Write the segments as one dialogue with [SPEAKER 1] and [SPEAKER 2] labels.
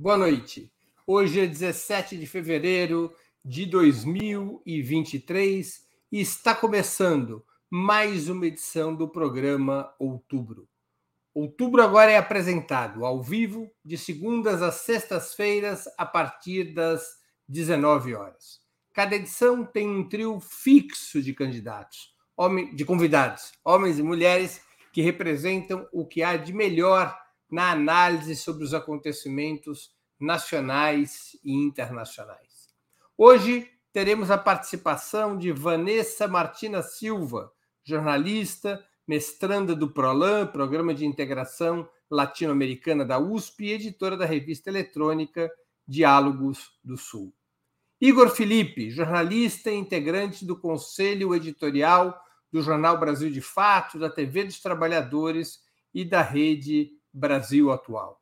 [SPEAKER 1] Boa noite. Hoje é 17 de fevereiro de 2023 e está começando mais uma edição do programa Outubro. Outubro agora é apresentado ao vivo de segundas às sextas-feiras a partir das 19 horas. Cada edição tem um trio fixo de candidatos, de convidados, homens e mulheres que representam o que há de melhor na análise sobre os acontecimentos nacionais e internacionais. Hoje teremos a participação de Vanessa Martina Silva, jornalista, mestranda do PROLAN, Programa de Integração Latino-Americana da USP e editora da revista eletrônica Diálogos do Sul. Igor Felipe, jornalista e integrante do Conselho Editorial do Jornal Brasil de Fato, da TV dos Trabalhadores e da Rede Brasil Atual.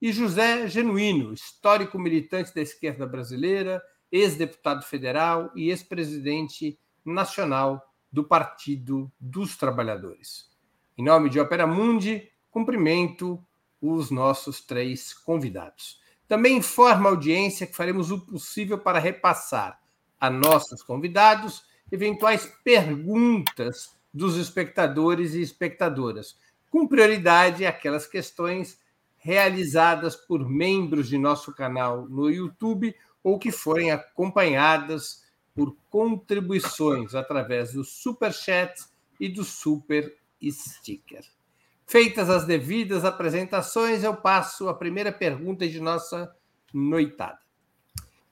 [SPEAKER 1] E José Genuíno, histórico militante da esquerda brasileira, ex-deputado federal e ex-presidente nacional do Partido dos Trabalhadores. Em nome de Opera Mundi, cumprimento os nossos três convidados. Também informa a audiência que faremos o possível para repassar a nossos convidados eventuais perguntas dos espectadores e espectadoras, com prioridade aquelas questões realizadas por membros de nosso canal no YouTube ou que forem acompanhadas por contribuições através do Super Chat e do Super Sticker. Feitas as devidas apresentações, eu passo a primeira pergunta de nossa noitada.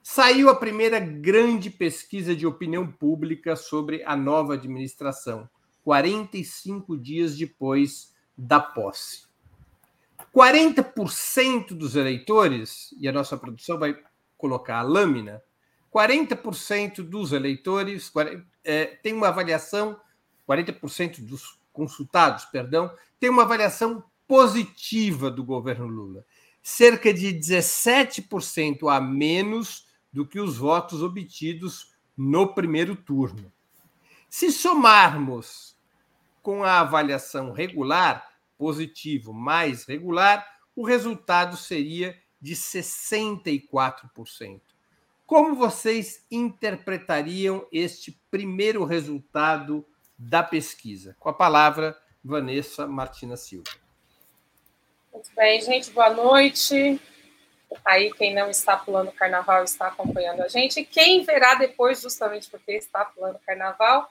[SPEAKER 1] Saiu a primeira grande pesquisa de opinião pública sobre a nova administração, 45 dias depois da posse. 40% dos eleitores, e a nossa produção vai colocar a lâmina, 40% dos eleitores é, tem uma avaliação, 40% dos consultados, perdão, tem uma avaliação positiva do governo Lula. Cerca de 17% a menos do que os votos obtidos no primeiro turno. Se somarmos com a avaliação regular, positivo mais regular, o resultado seria de 64%. Como vocês interpretariam este primeiro resultado da pesquisa? Com a palavra, Vanessa Martina Silva.
[SPEAKER 2] Muito bem, gente, boa noite. Aí, quem não está pulando carnaval está acompanhando a gente. Quem verá depois, justamente porque está pulando carnaval,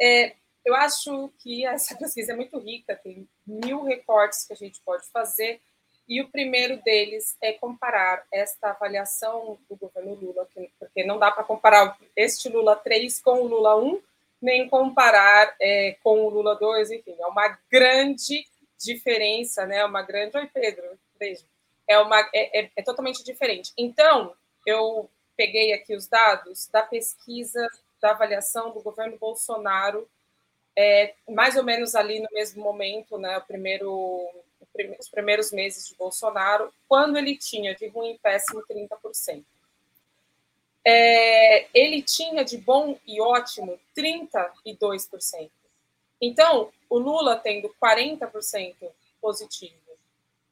[SPEAKER 2] é, eu acho que essa pesquisa é muito rica, tem mil recortes que a gente pode fazer, e o primeiro deles é comparar esta avaliação do governo Lula, porque não dá para comparar este Lula 3 com o Lula 1, nem comparar é, com o Lula 2, enfim, é uma grande diferença, né? Uma grande. Oi, Pedro, beijo. É, uma, é, é, é totalmente diferente. Então, eu peguei aqui os dados da pesquisa da avaliação do governo Bolsonaro é, mais ou menos ali no mesmo momento, né, primeiro, os primeiros meses de Bolsonaro, quando ele tinha de ruim e péssimo 30%. É, ele tinha de bom e ótimo 32%. Então, o Lula tendo 40% positivo,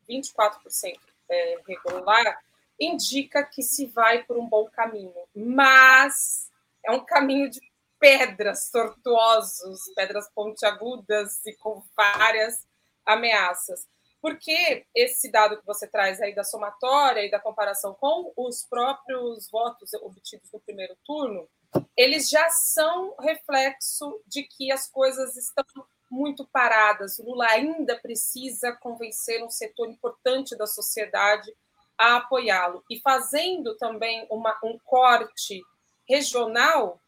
[SPEAKER 2] 24% é, regular, indica que se vai por um bom caminho, mas é um caminho de pedras tortuosos, pedras pontiagudas e com várias ameaças. Porque esse dado que você traz aí da somatória e da comparação com os próprios votos obtidos no primeiro turno, eles já são reflexo de que as coisas estão muito paradas. O Lula ainda precisa convencer um setor importante da sociedade a apoiá-lo. E fazendo também uma, um corte regional,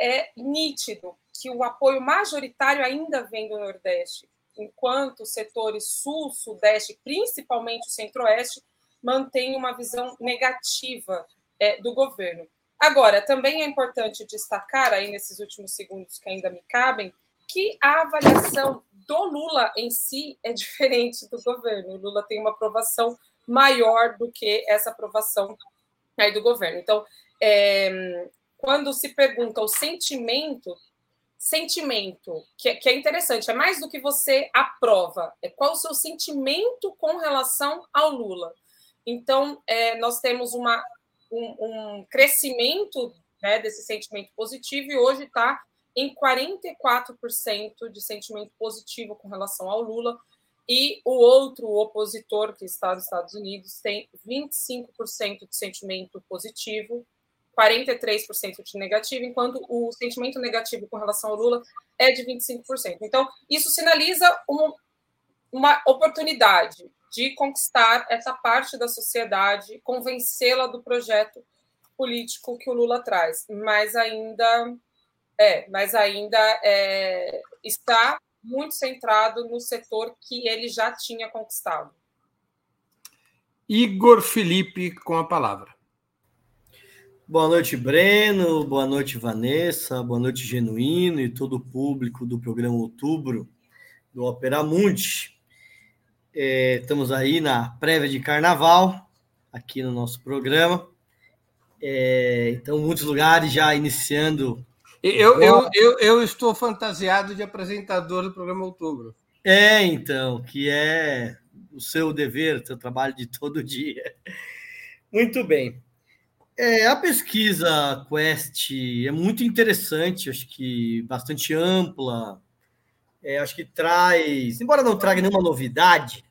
[SPEAKER 2] é nítido que o apoio majoritário ainda vem do Nordeste, enquanto os setores Sul, Sudeste, principalmente o Centro-Oeste, mantêm uma visão negativa é, do governo. Agora, também é importante destacar, aí nesses últimos segundos que ainda me cabem, que a avaliação do Lula em si é diferente do governo. O Lula tem uma aprovação maior do que essa aprovação aí do governo. Então, é, quando se pergunta o sentimento, sentimento, que é, que é interessante, é mais do que você aprova, é qual o seu sentimento com relação ao Lula. Então, é, nós temos uma, um, um crescimento né, desse sentimento positivo e hoje está em 44% de sentimento positivo com relação ao Lula, e o outro opositor, que está nos Estados Unidos, tem 25% de sentimento positivo, 43% de negativo, enquanto o sentimento negativo com relação ao Lula é de 25%. Então, isso sinaliza uma, uma oportunidade de conquistar essa parte da sociedade, convencê-la do projeto político que o Lula traz, mas ainda é, mas ainda é, está muito centrado no setor que ele já tinha conquistado.
[SPEAKER 1] Igor Felipe com a palavra.
[SPEAKER 3] Boa noite, Breno. Boa noite, Vanessa. Boa noite, Genuíno e todo o público do programa Outubro do Opera Mundi. É, estamos aí na prévia de carnaval, aqui no nosso programa. É, então, muitos lugares já iniciando
[SPEAKER 1] eu, eu, eu, eu, estou fantasiado de apresentador do programa Outubro.
[SPEAKER 3] É, então, que é o seu dever, o seu trabalho de todo dia. Muito bem. É, a pesquisa Quest é muito interessante, acho que bastante ampla. É, acho que traz, embora não traga nenhuma novidade,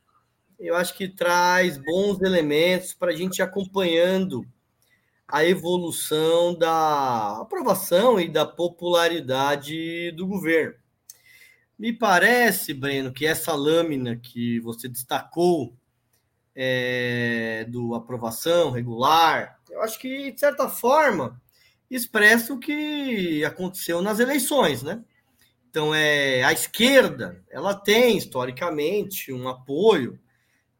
[SPEAKER 3] eu acho que traz bons elementos para a gente ir acompanhando a evolução da aprovação e da popularidade do governo. Me parece, Breno, que essa lâmina que você destacou é, do aprovação regular, eu acho que, de certa forma, expressa o que aconteceu nas eleições, né? Então, é, a esquerda, ela tem, historicamente, um apoio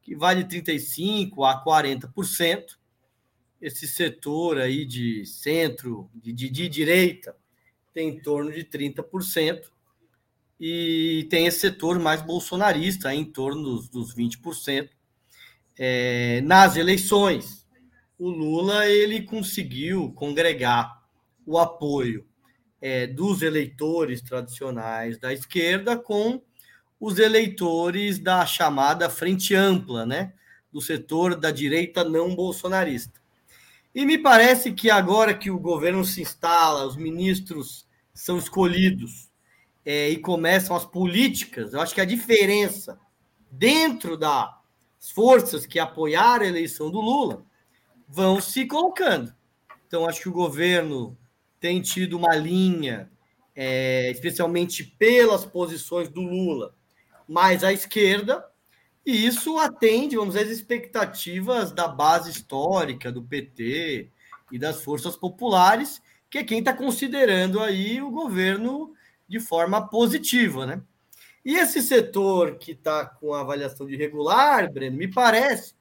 [SPEAKER 3] que vai de 35% a 40%, esse setor aí de centro, de, de, de direita, tem em torno de 30%, e tem esse setor mais bolsonarista, em torno dos, dos 20%. É, nas eleições, o Lula ele conseguiu congregar o apoio é, dos eleitores tradicionais da esquerda com os eleitores da chamada frente ampla, né, do setor da direita não bolsonarista. E me parece que agora que o governo se instala, os ministros são escolhidos é, e começam as políticas, eu acho que a diferença dentro das forças que apoiaram a eleição do Lula vão se colocando. Então, acho que o governo tem tido uma linha, é, especialmente pelas posições do Lula, mais à esquerda, e isso atende, vamos dizer, as expectativas da base histórica do PT e das forças populares, que é quem está considerando aí o governo de forma positiva, né? E esse setor que está com a avaliação de regular, Breno, me parece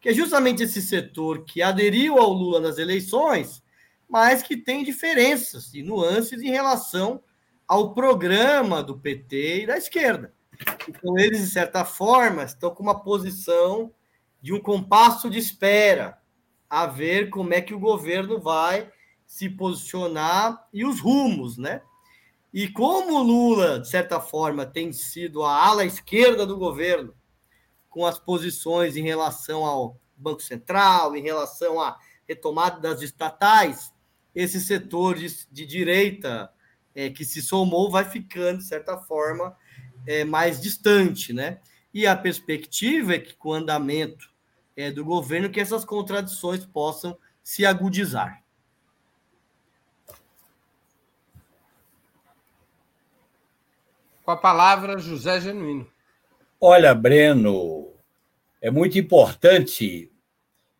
[SPEAKER 3] que é justamente esse setor que aderiu ao Lula nas eleições, mas que tem diferenças e nuances em relação ao programa do PT e da esquerda. Então, eles, de certa forma, estão com uma posição de um compasso de espera, a ver como é que o governo vai se posicionar e os rumos, né? E como o Lula, de certa forma, tem sido a ala esquerda do governo, com as posições em relação ao Banco Central, em relação à retomada das estatais, esse setor de, de direita é, que se somou vai ficando, de certa forma, é, mais distante, né? E a perspectiva é que com o andamento é, do governo que essas contradições possam se agudizar.
[SPEAKER 1] Com a palavra, José Genuíno.
[SPEAKER 4] Olha, Breno, é muito importante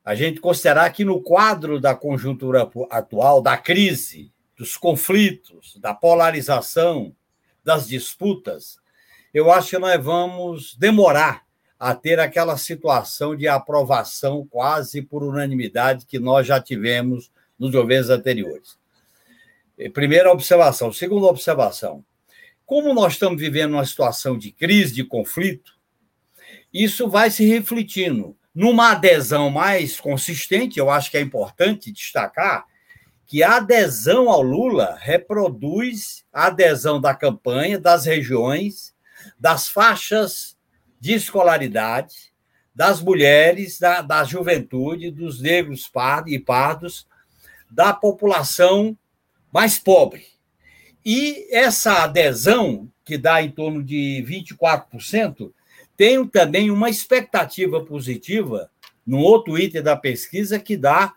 [SPEAKER 4] a gente considerar que no quadro da conjuntura atual, da crise, dos conflitos, da polarização, das disputas, eu acho que nós vamos demorar a ter aquela situação de aprovação quase por unanimidade que nós já tivemos nos governos anteriores. Primeira observação. Segunda observação. Como nós estamos vivendo uma situação de crise, de conflito, isso vai se refletindo numa adesão mais consistente. Eu acho que é importante destacar que a adesão ao Lula reproduz a adesão da campanha, das regiões das faixas de escolaridade, das mulheres, da, da juventude, dos negros e pardos, da população mais pobre. E essa adesão, que dá em torno de 24%, tem também uma expectativa positiva no outro item da pesquisa que dá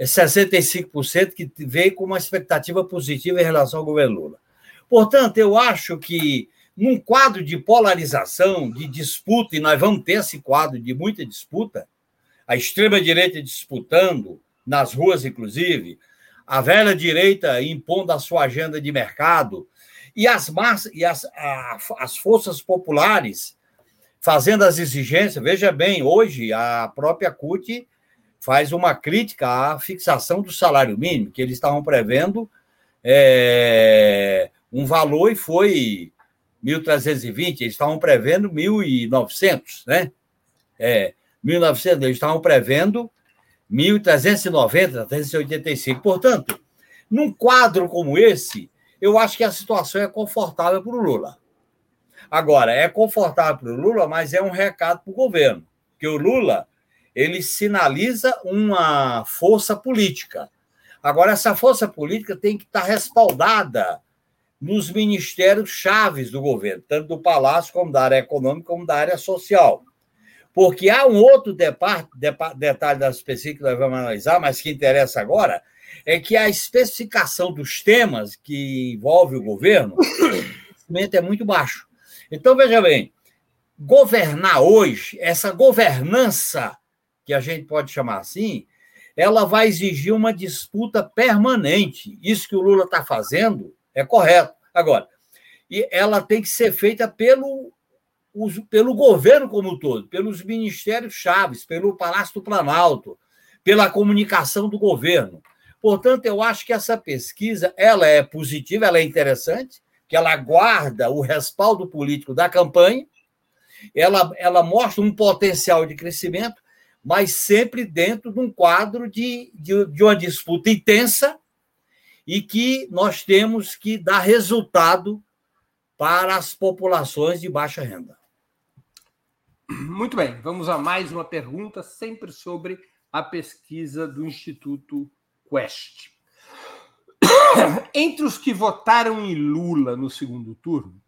[SPEAKER 4] 65%, que veio com uma expectativa positiva em relação ao governo Lula. Portanto, eu acho que num quadro de polarização, de disputa, e nós vamos ter esse quadro de muita disputa, a extrema-direita disputando, nas ruas, inclusive, a velha direita impondo a sua agenda de mercado, e as, massas, e as, a, as forças populares fazendo as exigências. Veja bem, hoje a própria CUT faz uma crítica à fixação do salário mínimo, que eles estavam prevendo é, um valor e foi 1.320, eles estavam prevendo 1.900, né? É, 1.900, eles estavam prevendo 1.390, 385. Portanto, num quadro como esse, eu acho que a situação é confortável para o Lula. Agora, é confortável para o Lula, mas é um recado para o governo, que o Lula ele sinaliza uma força política. Agora, essa força política tem que estar respaldada nos ministérios chaves do governo, tanto do Palácio como da área econômica, como da área social. Porque há um outro detalhe das específicas que nós vamos analisar, mas que interessa agora, é que a especificação dos temas que envolve o governo é muito baixo. Então, veja bem, governar hoje, essa governança, que a gente pode chamar assim, ela vai exigir uma disputa permanente. Isso que o Lula está fazendo é correto. Agora, e ela tem que ser feita pelo, pelo governo como um todo, pelos ministérios chaves, pelo Palácio do Planalto, pela comunicação do governo. Portanto, eu acho que essa pesquisa ela é positiva, ela é interessante, que ela guarda o respaldo político da campanha, ela, ela mostra um potencial de crescimento, mas sempre dentro de um quadro de, de, de uma disputa intensa e que nós temos que dar resultado para as populações de baixa renda.
[SPEAKER 1] Muito bem, vamos a mais uma pergunta, sempre sobre a pesquisa do Instituto Quest. Entre os que votaram em Lula no segundo turno,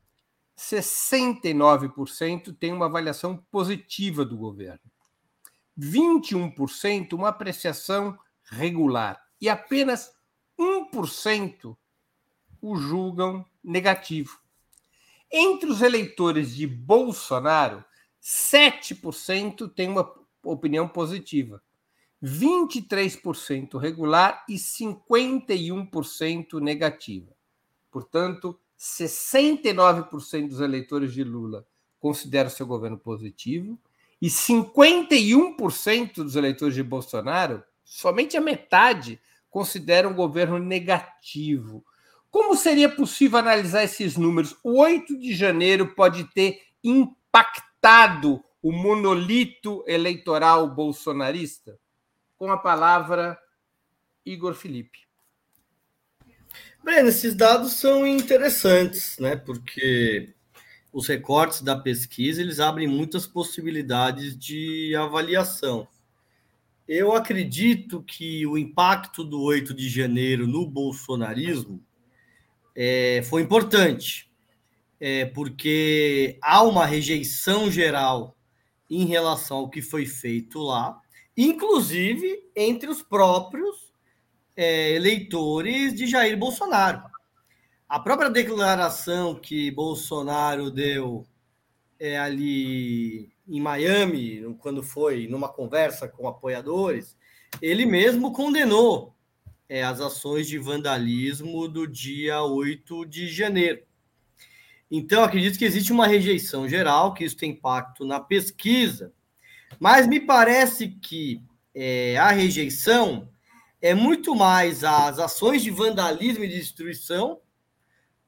[SPEAKER 1] 69% têm uma avaliação positiva do governo, 21% uma apreciação regular e apenas 1% o julgam negativo. Entre os eleitores de Bolsonaro, 7% têm uma opinião positiva, 23% regular e 51% negativa. Portanto, 69% dos eleitores de Lula consideram seu governo positivo e 51% dos eleitores de Bolsonaro, somente a metade, considera um governo negativo. Como seria possível analisar esses números? O 8 de janeiro pode ter impactado o monolito eleitoral bolsonarista? Com a palavra, Igor Felipe.
[SPEAKER 3] Breno, esses dados são interessantes, né? Porque os recortes da pesquisa eles abrem muitas possibilidades de avaliação. Eu acredito que o impacto do 8 de janeiro no bolsonarismo é, foi importante, é, porque há uma rejeição geral em relação ao que foi feito lá, inclusive entre os próprios é, eleitores de Jair Bolsonaro. A própria declaração que Bolsonaro deu é, ali em Miami, quando foi numa conversa com apoiadores, ele mesmo condenou é, as ações de vandalismo do dia 8 de janeiro. Então, acredito que existe uma rejeição geral, que isso tem impacto na pesquisa, mas me parece que é, a rejeição é muito mais às ações de vandalismo e destruição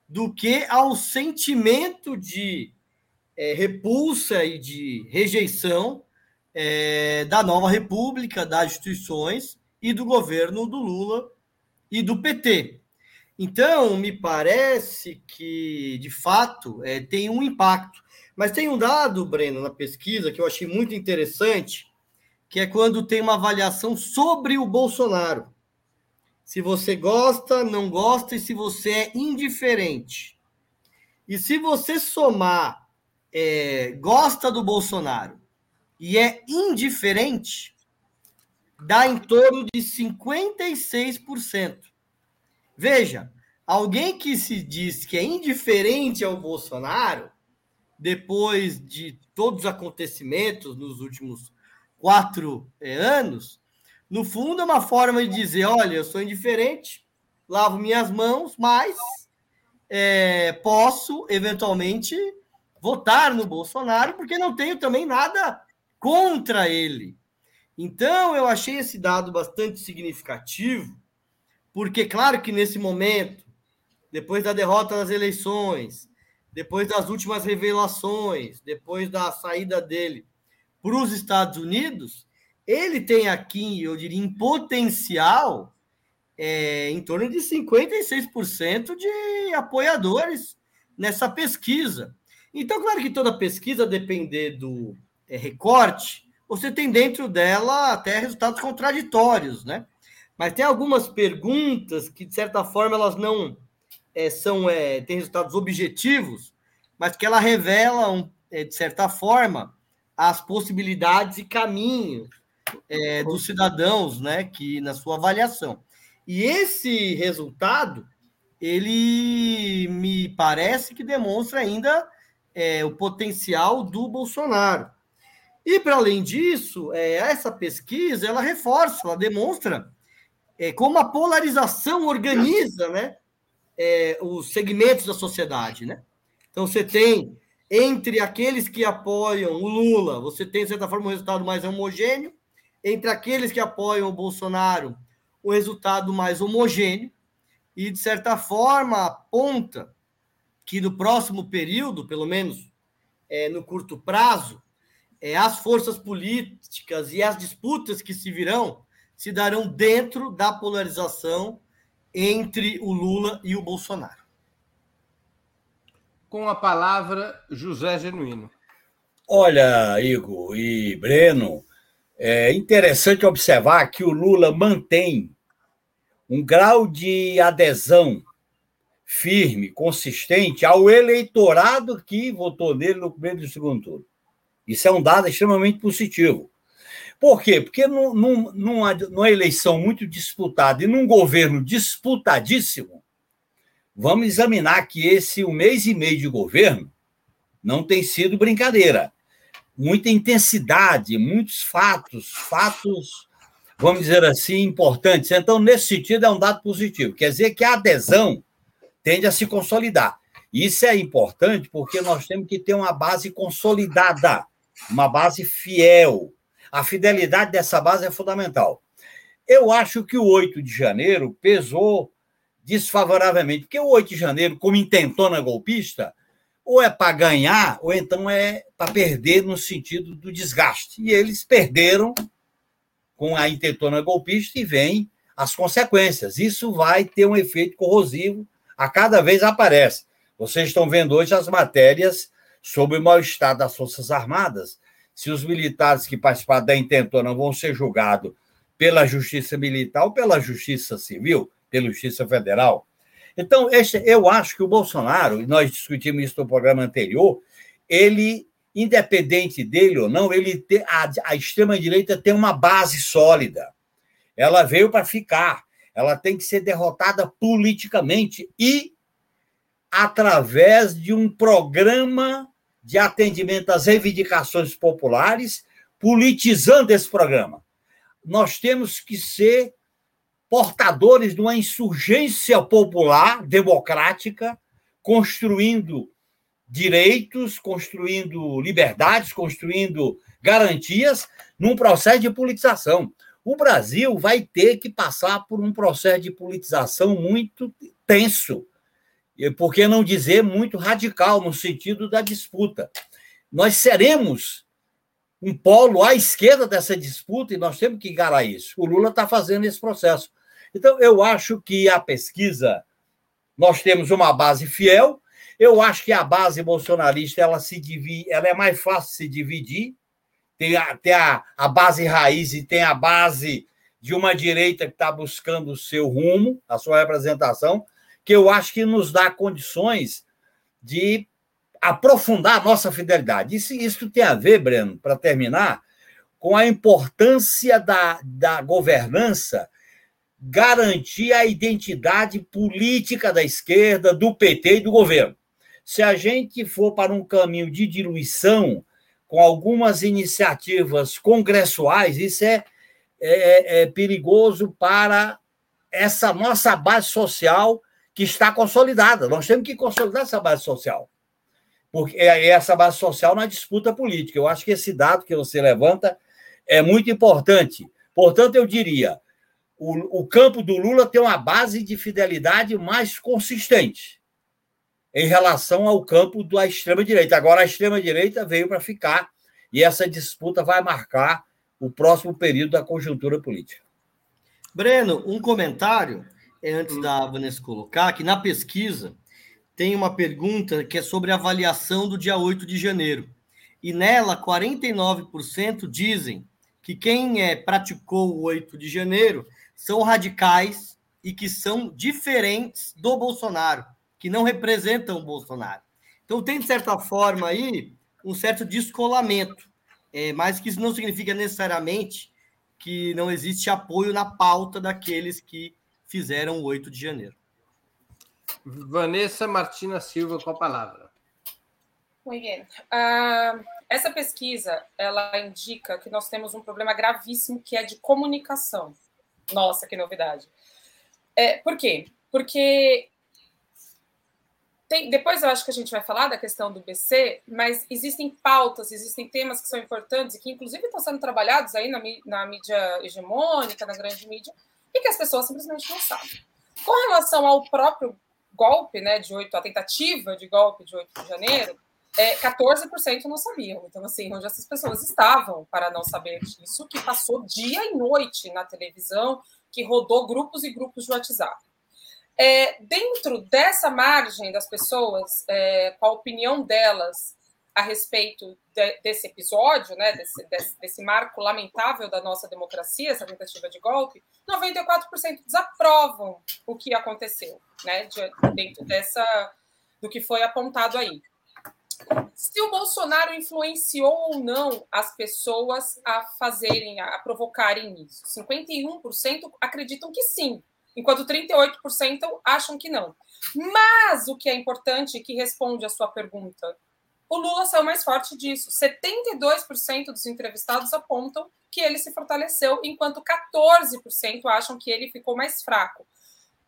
[SPEAKER 3] do que ao sentimento de é, repulsa e de rejeição é, da nova república, das instituições e do governo do Lula e do PT. Então, me parece que, de fato, é, tem um impacto. Mas tem um dado, Breno, na pesquisa que eu achei muito interessante, que é quando tem uma avaliação sobre o Bolsonaro. Se você gosta, não gosta e se você é indiferente. E se você somar é, gosta do Bolsonaro e é indiferente, dá em torno de 56%. Veja, alguém que se diz que é indiferente ao Bolsonaro, depois de todos os acontecimentos nos últimos quatro é, anos, no fundo é uma forma de dizer: olha, eu sou indiferente, lavo minhas mãos, mas é, posso eventualmente votar no Bolsonaro, porque não tenho também nada contra ele. Então, eu achei esse dado bastante significativo, porque, claro que nesse momento, depois da derrota nas eleições, depois das últimas revelações, depois da saída dele para os Estados Unidos, ele tem aqui, eu diria, em potencial, é, em torno de 56% de apoiadores nessa pesquisa. Então, claro que toda pesquisa, depender do é, recorte, você tem dentro dela até resultados contraditórios, né? Mas tem algumas perguntas que, de certa forma, elas não é, são é, têm resultados objetivos, mas que ela revelam, é, de certa forma, as possibilidades e caminhos é, dos cidadãos, né? Que na sua avaliação. E esse resultado, ele me parece que demonstra ainda é, o potencial do Bolsonaro. E, para além disso, é, essa pesquisa ela reforça, ela demonstra é, como a polarização organiza né, é, os segmentos da sociedade. Né? Então, você tem, entre aqueles que apoiam o Lula, você tem, de certa forma, um resultado mais homogêneo, entre aqueles que apoiam o Bolsonaro, o um resultado mais homogêneo, e, de certa forma, aponta que no próximo período, pelo menos é, no curto prazo, é, as forças políticas e as disputas que se virão se darão dentro da polarização entre o Lula e o Bolsonaro.
[SPEAKER 1] Com a palavra, José Genuíno.
[SPEAKER 4] Olha, Igor e Breno, é interessante observar que o Lula mantém um grau de adesão firme, consistente ao eleitorado que votou nele no primeiro e segundo turno. Isso é um dado extremamente positivo. Por quê? Porque num, numa, numa eleição muito disputada e num governo disputadíssimo, vamos examinar que esse um mês e meio de governo não tem sido brincadeira. Muita intensidade, muitos fatos, fatos, vamos dizer assim, importantes. Então, nesse sentido, é um dado positivo. Quer dizer que a adesão tende a se consolidar. Isso é importante porque nós temos que ter uma base consolidada, uma base fiel. A fidelidade dessa base é fundamental. Eu acho que o 8 de janeiro pesou desfavoravelmente, porque o 8 de janeiro, como intentona golpista, ou é para ganhar, ou então é para perder no sentido do desgaste. E eles perderam com a intentona golpista e vem as consequências. Isso vai ter um efeito corrosivo a cada vez aparece. Vocês estão vendo hoje as matérias sobre o mal-estar das Forças Armadas. Se os militares que participaram da intentona vão ser julgados pela Justiça Militar ou pela Justiça Civil, pela Justiça Federal. Então, este, eu acho que o Bolsonaro, e nós discutimos isso no programa anterior, ele, independente dele ou não, ele a, a extrema-direita tem uma base sólida. Ela veio para ficar ela tem que ser derrotada politicamente e através de um programa de atendimento às reivindicações populares, politizando esse programa. Nós temos que ser portadores de uma insurgência popular, democrática, construindo direitos, construindo liberdades, construindo garantias num processo de politização o Brasil vai ter que passar por um processo de politização muito tenso, por que não dizer muito radical no sentido da disputa. Nós seremos um polo à esquerda dessa disputa e nós temos que encarar isso. O Lula está fazendo esse processo. Então, eu acho que a pesquisa nós temos uma base fiel. Eu acho que a base bolsonarista ela se divide, ela é mais fácil se dividir. Tem a, tem a, a base raiz e tem a base de uma direita que está buscando o seu rumo, a sua representação, que eu acho que nos dá condições de aprofundar a nossa fidelidade. Isso, isso tem a ver, Breno, para terminar, com a importância da, da governança garantir a identidade política da esquerda, do PT e do governo. Se a gente for para um caminho de diluição, com algumas iniciativas congressuais, isso é, é, é perigoso para essa nossa base social que está consolidada. Nós temos que consolidar essa base social. Porque é essa base social na disputa política. Eu acho que esse dado que você levanta é muito importante. Portanto, eu diria: o, o campo do Lula tem uma base de fidelidade mais consistente em relação ao campo da extrema-direita. Agora, a extrema-direita veio para ficar e essa disputa vai marcar o próximo período da conjuntura política.
[SPEAKER 3] Breno, um comentário, é, antes da Vanessa colocar, que na pesquisa tem uma pergunta que é sobre a avaliação do dia 8 de janeiro. E nela, 49% dizem que quem é, praticou o 8 de janeiro são radicais e que são diferentes do Bolsonaro, que não representam o Bolsonaro. Então tem, de certa forma, aí um certo descolamento, é, mas que isso não significa necessariamente que não existe apoio na pauta daqueles que fizeram o 8 de janeiro.
[SPEAKER 1] Vanessa Martina Silva com a palavra.
[SPEAKER 2] Muito bem. Uh, essa pesquisa ela indica que nós temos um problema gravíssimo que é de comunicação. Nossa, que novidade. É, por quê? Porque tem, depois eu acho que a gente vai falar da questão do BC, mas existem pautas, existem temas que são importantes e que, inclusive, estão sendo trabalhados aí na, na mídia hegemônica, na grande mídia, e que as pessoas simplesmente não sabem. Com relação ao próprio golpe, né, de 8, a tentativa de golpe de 8 de janeiro, é, 14% não sabiam. Então, assim, onde essas pessoas estavam para não saber disso, que passou dia e noite na televisão, que rodou grupos e grupos de WhatsApp. É, dentro dessa margem das pessoas, é, com a opinião delas a respeito de, desse episódio, né, desse, desse, desse, marco lamentável da nossa democracia, essa tentativa de golpe, 94% desaprovam o que aconteceu, né, de, dentro dessa do que foi apontado aí se o Bolsonaro influenciou ou não as pessoas a fazerem, a provocarem isso. 51% acreditam que sim, enquanto 38% acham que não. Mas o que é importante, que responde a sua pergunta, o Lula saiu mais forte disso. 72% dos entrevistados apontam que ele se fortaleceu, enquanto 14% acham que ele ficou mais fraco.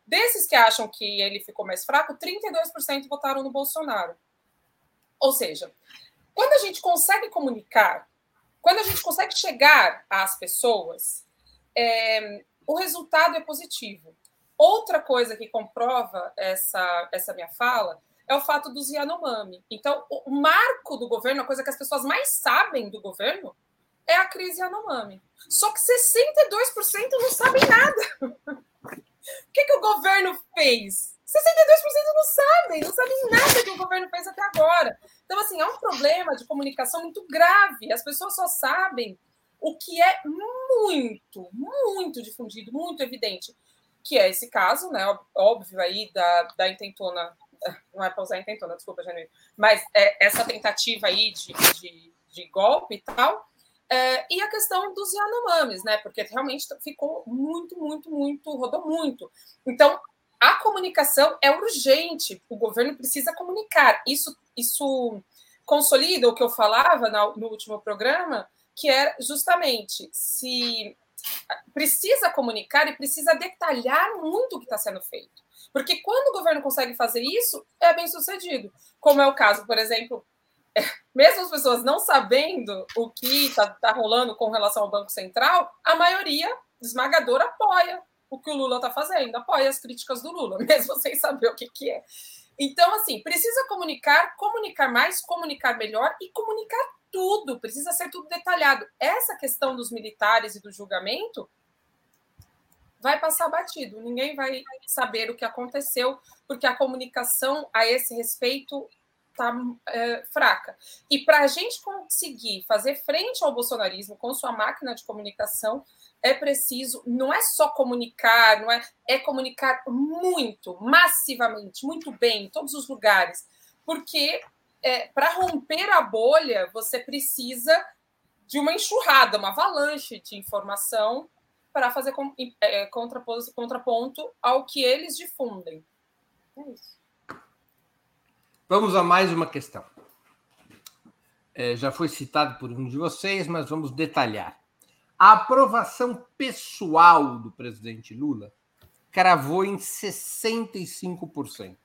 [SPEAKER 2] Desses que acham que ele ficou mais fraco, 32% votaram no Bolsonaro. Ou seja, quando a gente consegue comunicar, quando a gente consegue chegar às pessoas, é, o resultado é positivo. Outra coisa que comprova essa, essa minha fala é o fato dos Yanomami. Então, o marco do governo, a coisa que as pessoas mais sabem do governo, é a crise Yanomami. Só que 62% não sabem nada. o que, que o governo fez? 62% não sabem, não sabem nada que o governo fez até agora. Então, assim, é um problema de comunicação muito grave. As pessoas só sabem o que é muito, muito difundido, muito evidente, que é esse caso, né? Óbvio aí da, da intentona, não é para usar intentona, desculpa, Janine, mas é essa tentativa aí de, de, de golpe e tal. É, e a questão dos Yanomamis, né? Porque realmente ficou muito, muito, muito, rodou muito. Então, a comunicação é urgente, o governo precisa comunicar. Isso, isso consolida o que eu falava no último programa, que é justamente se precisa comunicar e precisa detalhar muito o que está sendo feito. Porque quando o governo consegue fazer isso, é bem sucedido. Como é o caso, por exemplo, mesmo as pessoas não sabendo o que está tá rolando com relação ao Banco Central, a maioria esmagadora apoia o que o Lula está fazendo, apoia as críticas do Lula, mesmo sem saber o que, que é. Então, assim, precisa comunicar, comunicar mais, comunicar melhor e comunicar tudo, precisa ser tudo detalhado. Essa questão dos militares e do julgamento vai passar batido. Ninguém vai saber o que aconteceu, porque a comunicação a esse respeito está é, fraca. E para a gente conseguir fazer frente ao bolsonarismo com sua máquina de comunicação, é preciso, não é só comunicar, não é, é comunicar muito, massivamente, muito bem, em todos os lugares, porque é, para romper a bolha, você precisa de uma enxurrada, uma avalanche de informação para fazer é, contraponto ao que eles difundem. É isso.
[SPEAKER 1] Vamos a mais uma questão. É, já foi citado por um de vocês, mas vamos detalhar. A aprovação pessoal do presidente Lula cravou em 65%,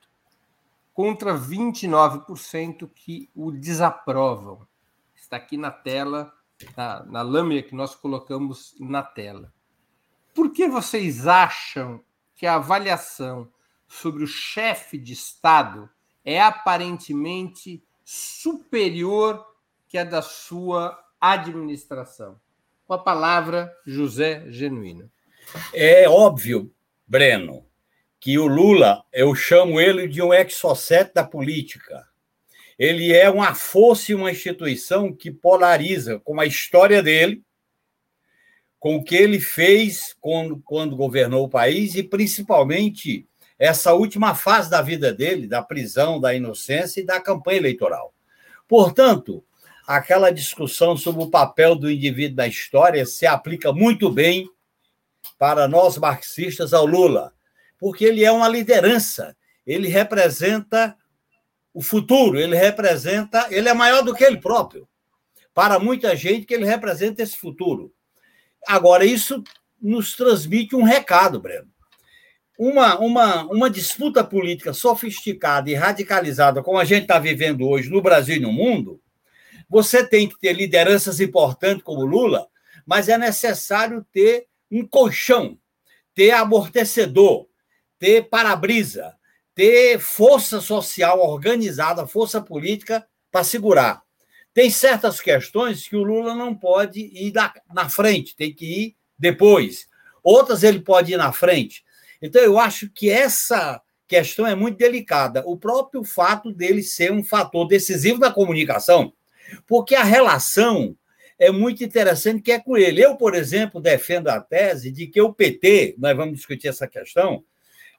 [SPEAKER 1] contra 29% que o desaprovam. Está aqui na tela, na, na lâmina que nós colocamos na tela. Por que vocês acham que a avaliação sobre o chefe de Estado é aparentemente superior que a da sua administração? Com a palavra, José Genuíno.
[SPEAKER 4] É óbvio, Breno, que o Lula, eu chamo ele de um exocete da política. Ele é uma força e uma instituição que polariza com a história dele, com o que ele fez quando, quando governou o país e principalmente essa última fase da vida dele, da prisão, da inocência e da campanha eleitoral. Portanto, aquela discussão sobre o papel do indivíduo na história se aplica muito bem para nós marxistas ao Lula, porque ele é uma liderança, ele representa o futuro, ele representa, ele é maior do que ele próprio. Para muita gente que ele representa esse futuro. Agora isso nos transmite um recado, Breno uma, uma, uma disputa política sofisticada e radicalizada, como a gente está vivendo hoje no Brasil e no mundo, você tem que ter lideranças importantes como Lula, mas é necessário ter um colchão, ter amortecedor, ter para-brisa, ter força social organizada, força política para segurar. Tem certas questões que o Lula não pode ir na, frente, tem que ir depois. Outras ele pode ir na frente. Então, eu acho que essa questão é muito delicada. O próprio fato dele ser um fator decisivo da comunicação, porque a relação é muito interessante que é com ele. Eu, por exemplo, defendo a tese de que o PT, nós vamos discutir essa questão,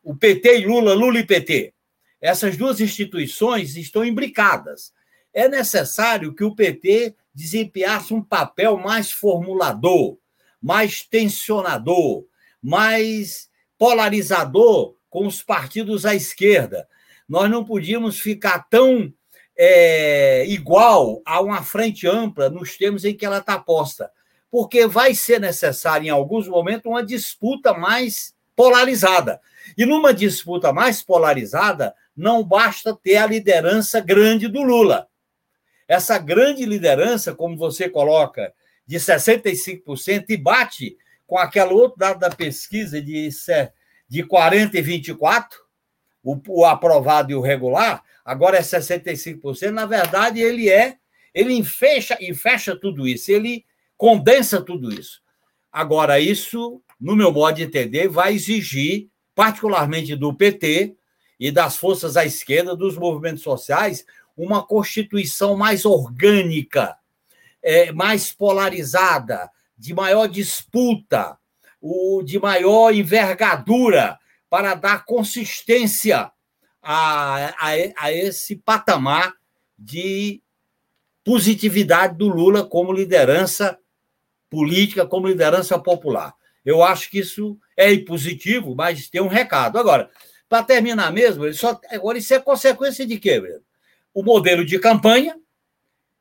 [SPEAKER 4] o PT e Lula, Lula e PT, essas duas instituições estão imbricadas. É necessário que o PT desempenhasse um papel mais formulador, mais tensionador, mais polarizador com os partidos à esquerda. Nós não podíamos ficar tão é, igual a uma frente ampla nos termos em que ela está posta, porque vai ser necessário, em alguns momentos, uma disputa mais polarizada. E numa disputa mais polarizada, não basta ter a liderança grande do Lula. Essa grande liderança, como você coloca, de 65%, e bate com aquele outro dado da pesquisa de, de 40 e 24, o, o aprovado e o regular, agora é 65%, na verdade, ele é, ele fecha, fecha tudo isso, ele condensa tudo isso. Agora, isso, no meu modo de entender, vai exigir, particularmente do PT e das forças à esquerda, dos movimentos sociais, uma constituição mais orgânica, é, mais polarizada, de maior disputa, o de maior envergadura para dar consistência a, a, a esse patamar de positividade do Lula como liderança política, como liderança popular. Eu acho que isso é positivo, mas tem um recado. Agora, para terminar mesmo, ele só, agora isso é consequência de quê, Breno? O modelo de campanha,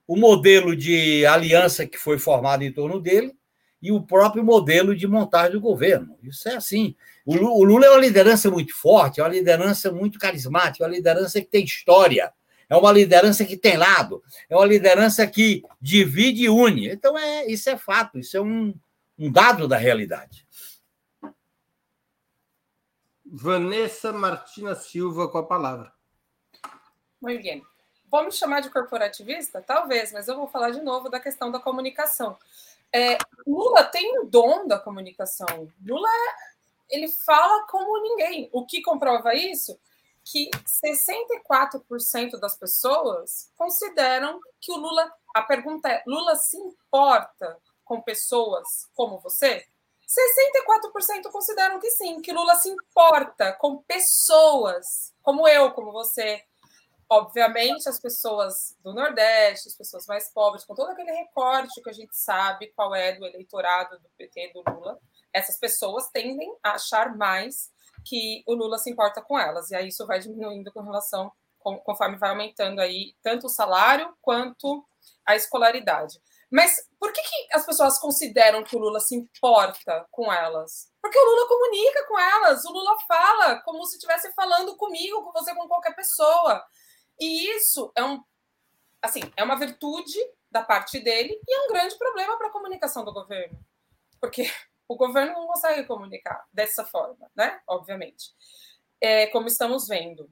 [SPEAKER 4] o modelo de aliança que foi formado em torno dele e o próprio modelo de montagem do governo. Isso é assim. O Lula é uma liderança muito forte, é uma liderança muito carismática, é uma liderança que tem história, é uma liderança que tem lado, é uma liderança que divide e une. Então, é, isso é fato, isso é um, um dado da realidade.
[SPEAKER 1] Vanessa Martina Silva com a palavra.
[SPEAKER 2] Muito bem. Vamos chamar de corporativista? Talvez, mas eu vou falar de novo da questão da comunicação. É, Lula tem um dom da comunicação. Lula ele fala como ninguém. O que comprova isso? Que 64% das pessoas consideram que o Lula. A pergunta é: Lula se importa com pessoas como você? 64% consideram que sim, que Lula se importa com pessoas como eu, como você. Obviamente, as pessoas do Nordeste, as pessoas mais pobres, com todo aquele recorte que a gente sabe qual é do eleitorado do PT, do Lula, essas pessoas tendem a achar mais que o Lula se importa com elas. E aí isso vai diminuindo com relação, conforme vai aumentando aí tanto o salário quanto a escolaridade. Mas por que, que as pessoas consideram que o Lula se importa com elas? Porque o Lula comunica com elas, o Lula fala como se estivesse falando comigo, com você, com qualquer pessoa. E isso é um assim, é uma virtude da parte dele e é um grande problema para a comunicação do governo. Porque o governo não consegue comunicar dessa forma, né? Obviamente. É, como estamos vendo.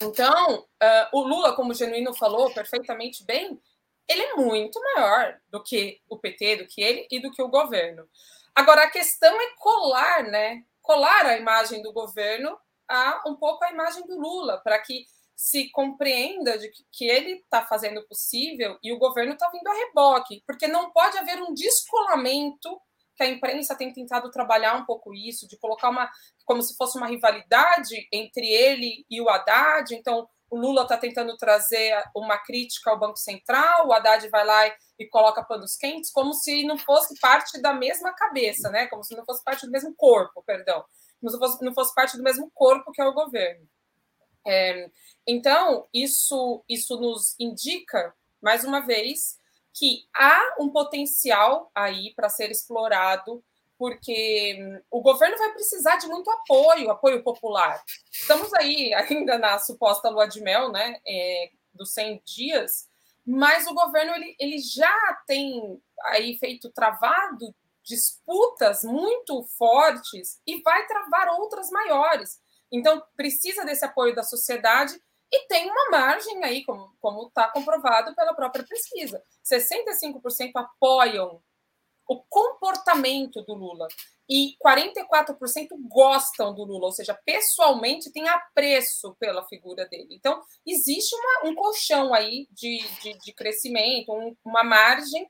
[SPEAKER 2] Então, uh, o Lula, como o Genuíno falou perfeitamente bem, ele é muito maior do que o PT, do que ele e do que o governo. Agora, a questão é colar, né? Colar a imagem do governo a um pouco a imagem do Lula, para que se compreenda de que ele está fazendo o possível e o governo está vindo a reboque, porque não pode haver um descolamento que a imprensa tem tentado trabalhar um pouco isso, de colocar uma como se fosse uma rivalidade entre ele e o Haddad. Então, o Lula está tentando trazer uma crítica ao Banco Central, o Haddad vai lá e coloca panos quentes, como se não fosse parte da mesma cabeça, né? Como se não fosse parte do mesmo corpo, perdão. Como se não fosse parte do mesmo corpo que é o governo. É, então, isso, isso nos indica, mais uma vez, que há um potencial aí para ser explorado porque hum, o governo vai precisar de muito apoio, apoio popular. Estamos aí ainda na suposta lua de mel, né, é, dos 100 dias, mas o governo ele, ele já tem aí feito travado disputas muito fortes e vai travar outras maiores. Então, precisa desse apoio da sociedade e tem uma margem aí, como está comprovado pela própria pesquisa. 65% apoiam o comportamento do Lula. E 44% gostam do Lula, ou seja, pessoalmente tem apreço pela figura dele. Então, existe uma, um colchão aí de, de, de crescimento, um, uma margem,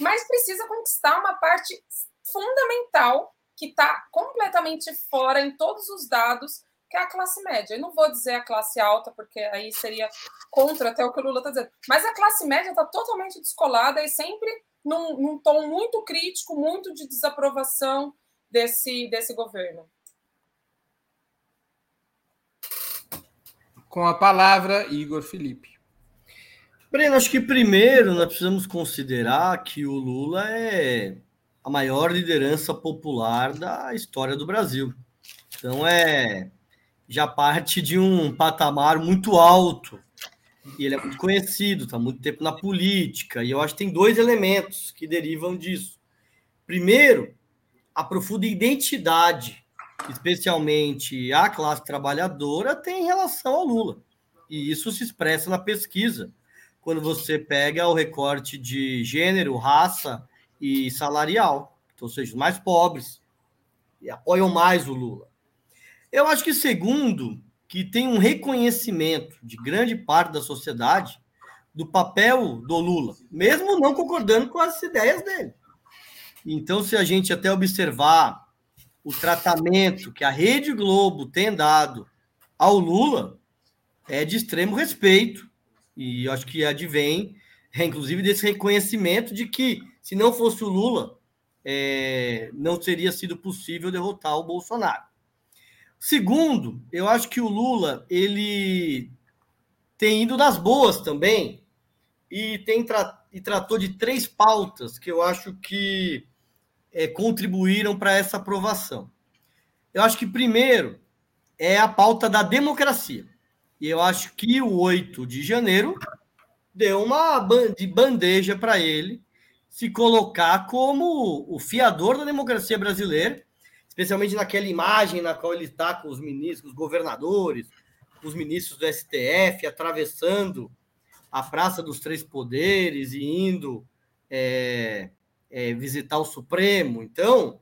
[SPEAKER 2] mas precisa conquistar uma parte fundamental que está completamente fora em todos os dados, que é a classe média. Eu não vou dizer a classe alta, porque aí seria contra até o que o Lula está dizendo, mas a classe média está totalmente descolada e sempre num, num tom muito crítico, muito de desaprovação desse, desse governo.
[SPEAKER 1] Com a palavra, Igor Felipe.
[SPEAKER 3] Breno, acho que primeiro nós precisamos considerar que o Lula é a maior liderança popular da história do Brasil. Então é já parte de um patamar muito alto e ele é muito conhecido, está muito tempo na política, e eu acho que tem dois elementos que derivam disso. Primeiro, a profunda identidade, especialmente a classe trabalhadora, tem em relação ao Lula. E isso se expressa na pesquisa, quando você pega o recorte de gênero, raça e salarial, então, ou seja, os mais pobres, apoiam mais o Lula. Eu acho que, segundo, que tem um reconhecimento de grande parte da sociedade do papel do Lula, mesmo não concordando com as ideias dele. Então, se a gente até observar o tratamento que a Rede Globo tem dado ao Lula, é de extremo respeito. E acho que advém, é, inclusive, desse reconhecimento de que, se não fosse o Lula, é, não teria sido possível derrotar o Bolsonaro. Segundo, eu acho que o Lula ele tem ido nas boas também e tem tra e tratou de três pautas que eu acho que é, contribuíram para essa aprovação. Eu acho que primeiro é a pauta da democracia. E eu acho que o 8 de janeiro deu uma de bandeja para ele se colocar como o fiador da democracia brasileira especialmente naquela imagem na qual ele está com os ministros, os governadores, os ministros do STF atravessando a Praça dos Três Poderes e indo é, é, visitar o Supremo. Então,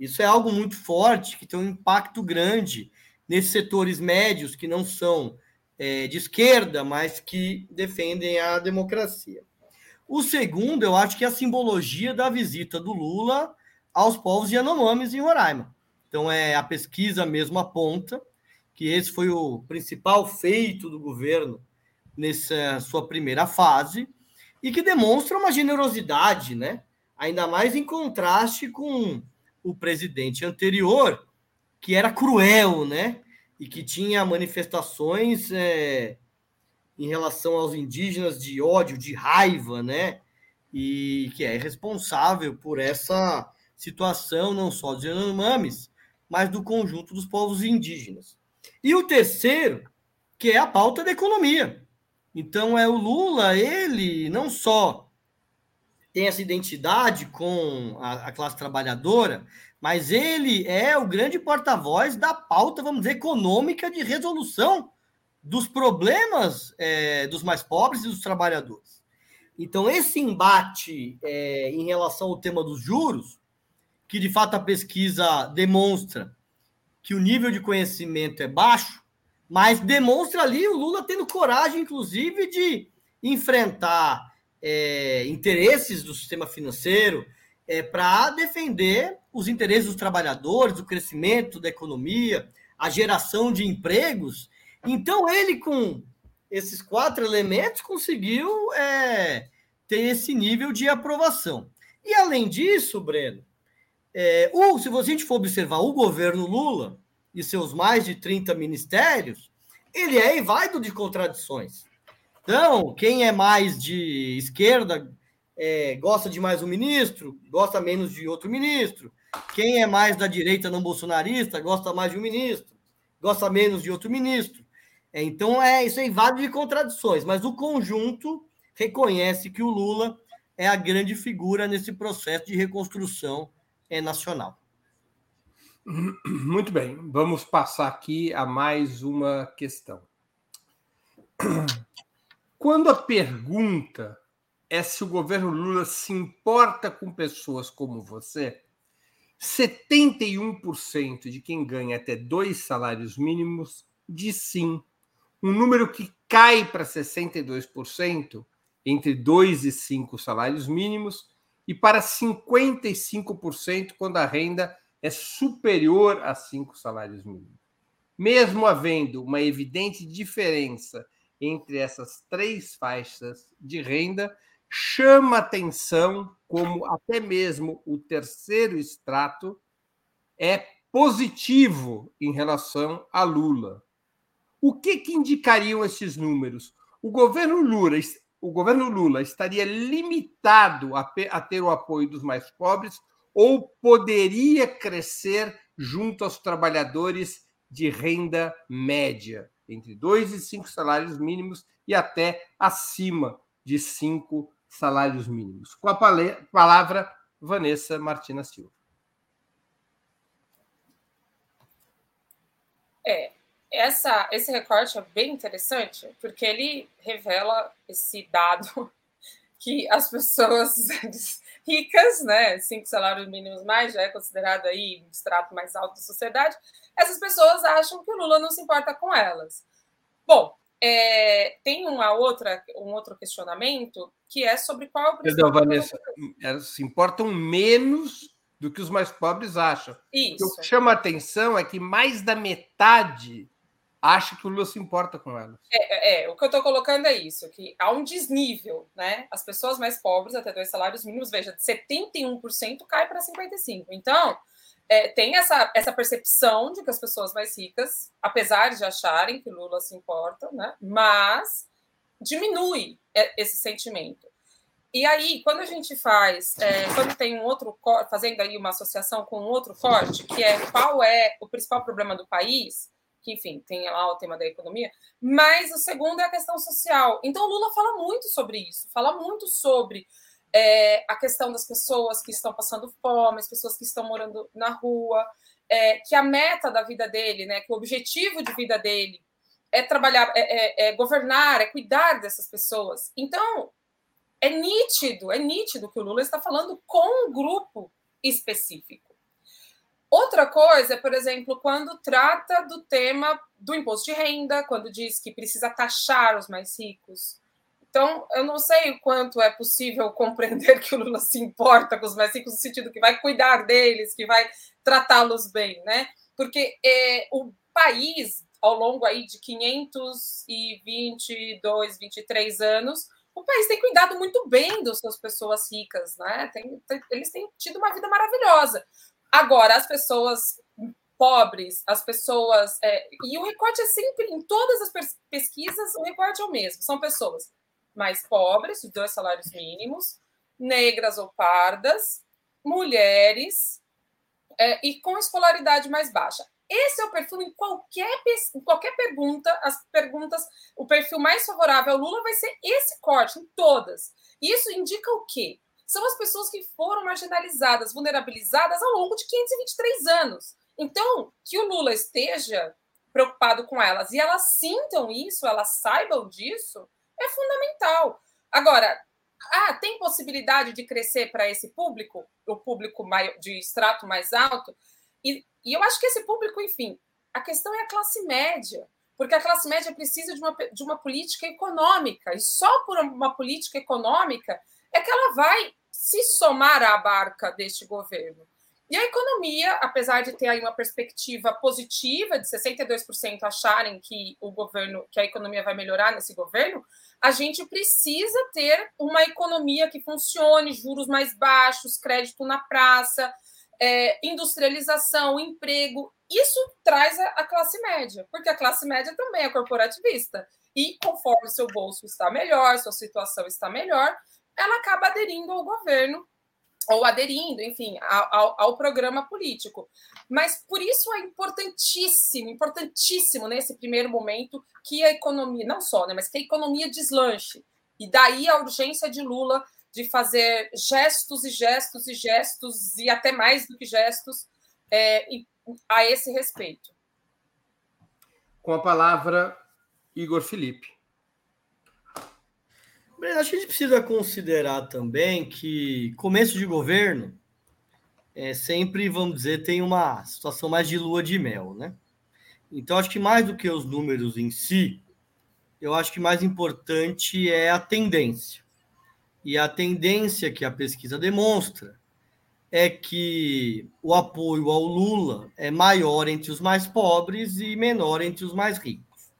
[SPEAKER 3] Isso é algo muito forte, que tem um impacto grande nesses setores médios que não são é, de esquerda, mas que defendem a democracia. O segundo, eu acho que é a simbologia da visita do Lula aos povos Yanomamis em Roraima. Então, é a pesquisa mesmo aponta que esse foi o principal feito do governo nessa sua primeira fase e que demonstra uma generosidade, né? Ainda mais em contraste com o presidente anterior, que era cruel, né? E que tinha manifestações é, em relação aos indígenas de ódio, de raiva, né? E que é responsável por essa situação não só dos Yanomamis, mas do conjunto dos povos indígenas. E o terceiro, que é a pauta da economia. Então é o Lula, ele não só tem essa identidade com a, a classe trabalhadora, mas ele é o grande porta-voz da pauta, vamos dizer, econômica de resolução dos problemas é, dos mais pobres e dos trabalhadores. Então, esse embate é, em relação ao tema dos juros, que de fato a pesquisa demonstra que o nível de conhecimento é baixo, mas demonstra ali o Lula tendo coragem, inclusive, de enfrentar é, interesses do sistema financeiro é, para defender os interesses dos trabalhadores, o crescimento da economia, a geração de empregos. Então, ele, com esses quatro elementos, conseguiu é, ter esse nível de aprovação. E, além disso, Breno, é, o, se a gente for observar o governo Lula e seus mais de 30 ministérios, ele é invadido de contradições. Então, quem é mais de esquerda é, gosta de mais um ministro, gosta menos de outro ministro. Quem é mais da direita não bolsonarista gosta mais de um ministro, gosta menos de outro ministro. É, então, é isso é invade de contradições, mas o conjunto reconhece que o Lula é a grande figura nesse processo de reconstrução é, nacional.
[SPEAKER 1] Muito bem, vamos passar aqui a mais uma questão. Quando a pergunta é se o governo Lula se importa com pessoas como você, 71% de quem ganha até dois salários mínimos diz sim. Um número que cai para 62% entre dois e cinco salários mínimos e para 55% quando a renda é superior a cinco salários mínimos. Mesmo havendo uma evidente diferença entre essas três faixas de renda, chama atenção como até mesmo o terceiro extrato é positivo em relação a Lula. O que, que indicariam esses números? O governo Lula, o governo Lula estaria limitado a, a ter o apoio dos mais pobres ou poderia crescer junto aos trabalhadores de renda média, entre dois e cinco salários mínimos e até acima de cinco salários mínimos. Com a palavra, Vanessa Martina Silva.
[SPEAKER 2] É, essa, esse recorte é bem interessante, porque ele revela esse dado que as pessoas ricas, né, cinco salários mínimos mais, já é considerado aí um extrato mais alto da sociedade, essas pessoas acham que o Lula não se importa com elas. Bom, é, tem uma outra, um outro questionamento que é sobre qual é
[SPEAKER 1] Perdão, Vanessa, elas se importam menos do que os mais pobres acham.
[SPEAKER 2] Isso.
[SPEAKER 1] O que chama a atenção é que mais da metade acha que o Lula se importa com elas.
[SPEAKER 2] É, é, é o que eu estou colocando é isso, que há um desnível, né? As pessoas mais pobres, até dois salários mínimos, veja, de 71% cai para 55%. Então, é, tem essa, essa percepção de que as pessoas mais ricas, apesar de acharem que Lula se importa, né? Mas diminui esse sentimento. E aí, quando a gente faz, é, quando tem um outro, fazendo aí uma associação com um outro corte, que é qual é o principal problema do país, que, enfim, tem lá o tema da economia, mas o segundo é a questão social. Então, o Lula fala muito sobre isso, fala muito sobre é, a questão das pessoas que estão passando fome, as pessoas que estão morando na rua, é, que a meta da vida dele, né, que o objetivo de vida dele é trabalhar, é, é, é governar, é cuidar dessas pessoas. Então, é nítido, é nítido que o Lula está falando com um grupo específico. Outra coisa é, por exemplo, quando trata do tema do imposto de renda, quando diz que precisa taxar os mais ricos. Então, eu não sei o quanto é possível compreender que o Lula se importa com os mais ricos, no sentido que vai cuidar deles, que vai tratá-los bem, né? Porque é, o país, ao longo aí de 522, 23 anos, o país tem cuidado muito bem das suas pessoas ricas, né? Tem, tem, eles têm tido uma vida maravilhosa. Agora, as pessoas pobres, as pessoas. É, e o recorte é sempre, em todas as pesquisas, o recorte é o mesmo. São pessoas mais pobres, de dois salários mínimos, negras ou pardas, mulheres é, e com escolaridade mais baixa. Esse é o perfil em qualquer, em qualquer pergunta, as perguntas, o perfil mais favorável ao Lula vai ser esse corte, em todas. Isso indica o quê? São as pessoas que foram marginalizadas, vulnerabilizadas ao longo de 523 anos. Então, que o Lula esteja preocupado com elas e elas sintam isso, elas saibam disso, é fundamental. Agora, ah, tem possibilidade de crescer para esse público, o público de extrato mais alto? E, e eu acho que esse público, enfim, a questão é a classe média, porque a classe média precisa de uma, de uma política econômica, e só por uma política econômica é que ela vai se somar à barca deste governo. E a economia, apesar de ter aí uma perspectiva positiva de 62% acharem que o governo, que a economia vai melhorar nesse governo, a gente precisa ter uma economia que funcione, juros mais baixos, crédito na praça, é, industrialização, emprego. Isso traz a, a classe média, porque a classe média também é corporativista. E conforme seu bolso está melhor, sua situação está melhor, ela acaba aderindo ao governo ou aderindo, enfim, ao, ao, programa político. Mas por isso é importantíssimo, importantíssimo nesse primeiro momento que a economia, não só, né, mas que a economia deslanche. E daí a urgência de Lula de fazer gestos e gestos e gestos, e até mais do que gestos, é, a esse respeito.
[SPEAKER 1] Com a palavra, Igor Felipe.
[SPEAKER 3] Acho que a gente precisa considerar também que começo de governo é sempre, vamos dizer, tem uma situação mais de lua de mel, né? Então, acho que mais do que os números em si, eu acho que mais importante é a tendência. E a tendência que a pesquisa demonstra é que o apoio ao Lula é maior entre os mais pobres e menor entre os mais ricos.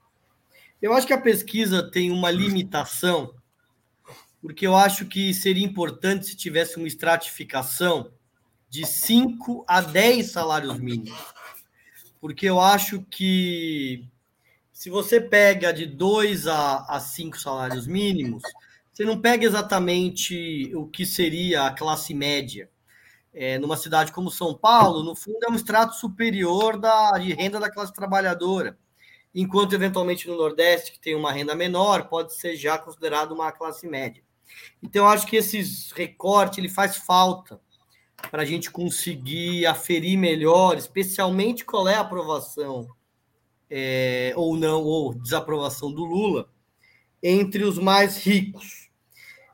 [SPEAKER 3] Eu acho que a pesquisa tem uma limitação porque eu acho que seria importante se tivesse uma estratificação de 5 a 10 salários mínimos. Porque eu acho que se você pega de 2 a 5 salários mínimos, você não pega exatamente o que seria a classe média. É, numa cidade como São Paulo, no fundo, é um extrato superior da, de renda da classe trabalhadora. Enquanto, eventualmente, no Nordeste, que tem uma renda menor, pode ser já considerado uma classe média. Então, acho que esses recortes ele faz falta para a gente conseguir aferir melhor, especialmente qual é a aprovação é, ou não, ou desaprovação do Lula entre os mais ricos.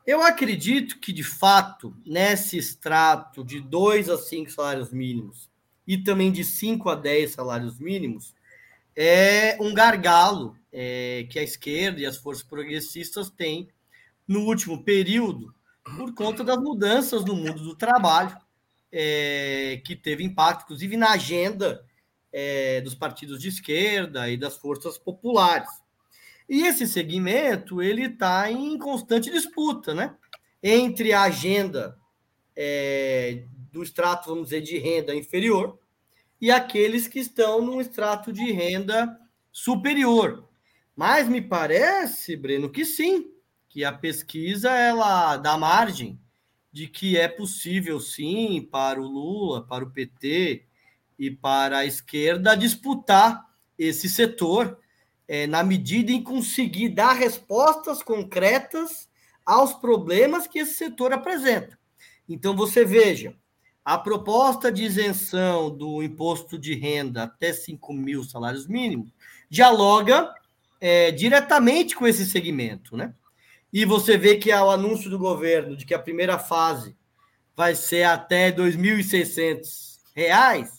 [SPEAKER 3] Eu acredito que, de fato, nesse extrato de 2 a 5 salários mínimos e também de 5 a 10 salários mínimos, é um gargalo é, que a esquerda e as forças progressistas têm no último período por conta das mudanças no mundo do trabalho, é, que teve impacto, inclusive, na agenda é, dos partidos de esquerda e das forças populares. E esse segmento ele está em constante disputa, né? Entre a agenda é, do extrato, vamos dizer, de renda inferior e aqueles que estão no extrato de renda superior. Mas me parece, Breno, que sim, que a pesquisa ela dá margem de que é possível sim para o Lula, para o PT e para a esquerda disputar esse setor é, na medida em conseguir dar respostas concretas aos problemas que esse setor apresenta. Então você veja, a proposta de isenção do imposto de renda até 5 mil salários mínimos dialoga é, diretamente com esse segmento, né? E você vê que há o anúncio do governo de que a primeira fase vai ser até R$ 2.600,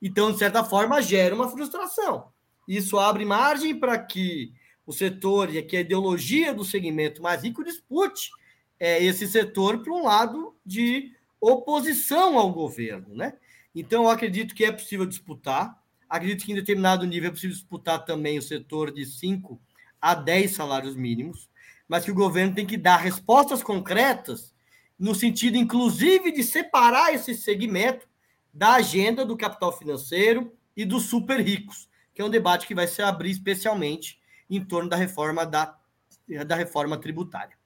[SPEAKER 3] Então, de certa forma, gera uma frustração. Isso abre margem para que o setor e aqui a ideologia do segmento mais rico dispute é, esse setor para um lado de oposição ao governo, né? Então, eu acredito que é possível disputar. Acredito que em determinado nível é possível disputar também o setor de 5 a 10 salários mínimos, mas que o governo tem que dar respostas concretas no sentido, inclusive, de separar esse segmento da agenda do capital financeiro e dos super ricos, que é um debate que vai se abrir especialmente em torno da reforma da, da reforma tributária.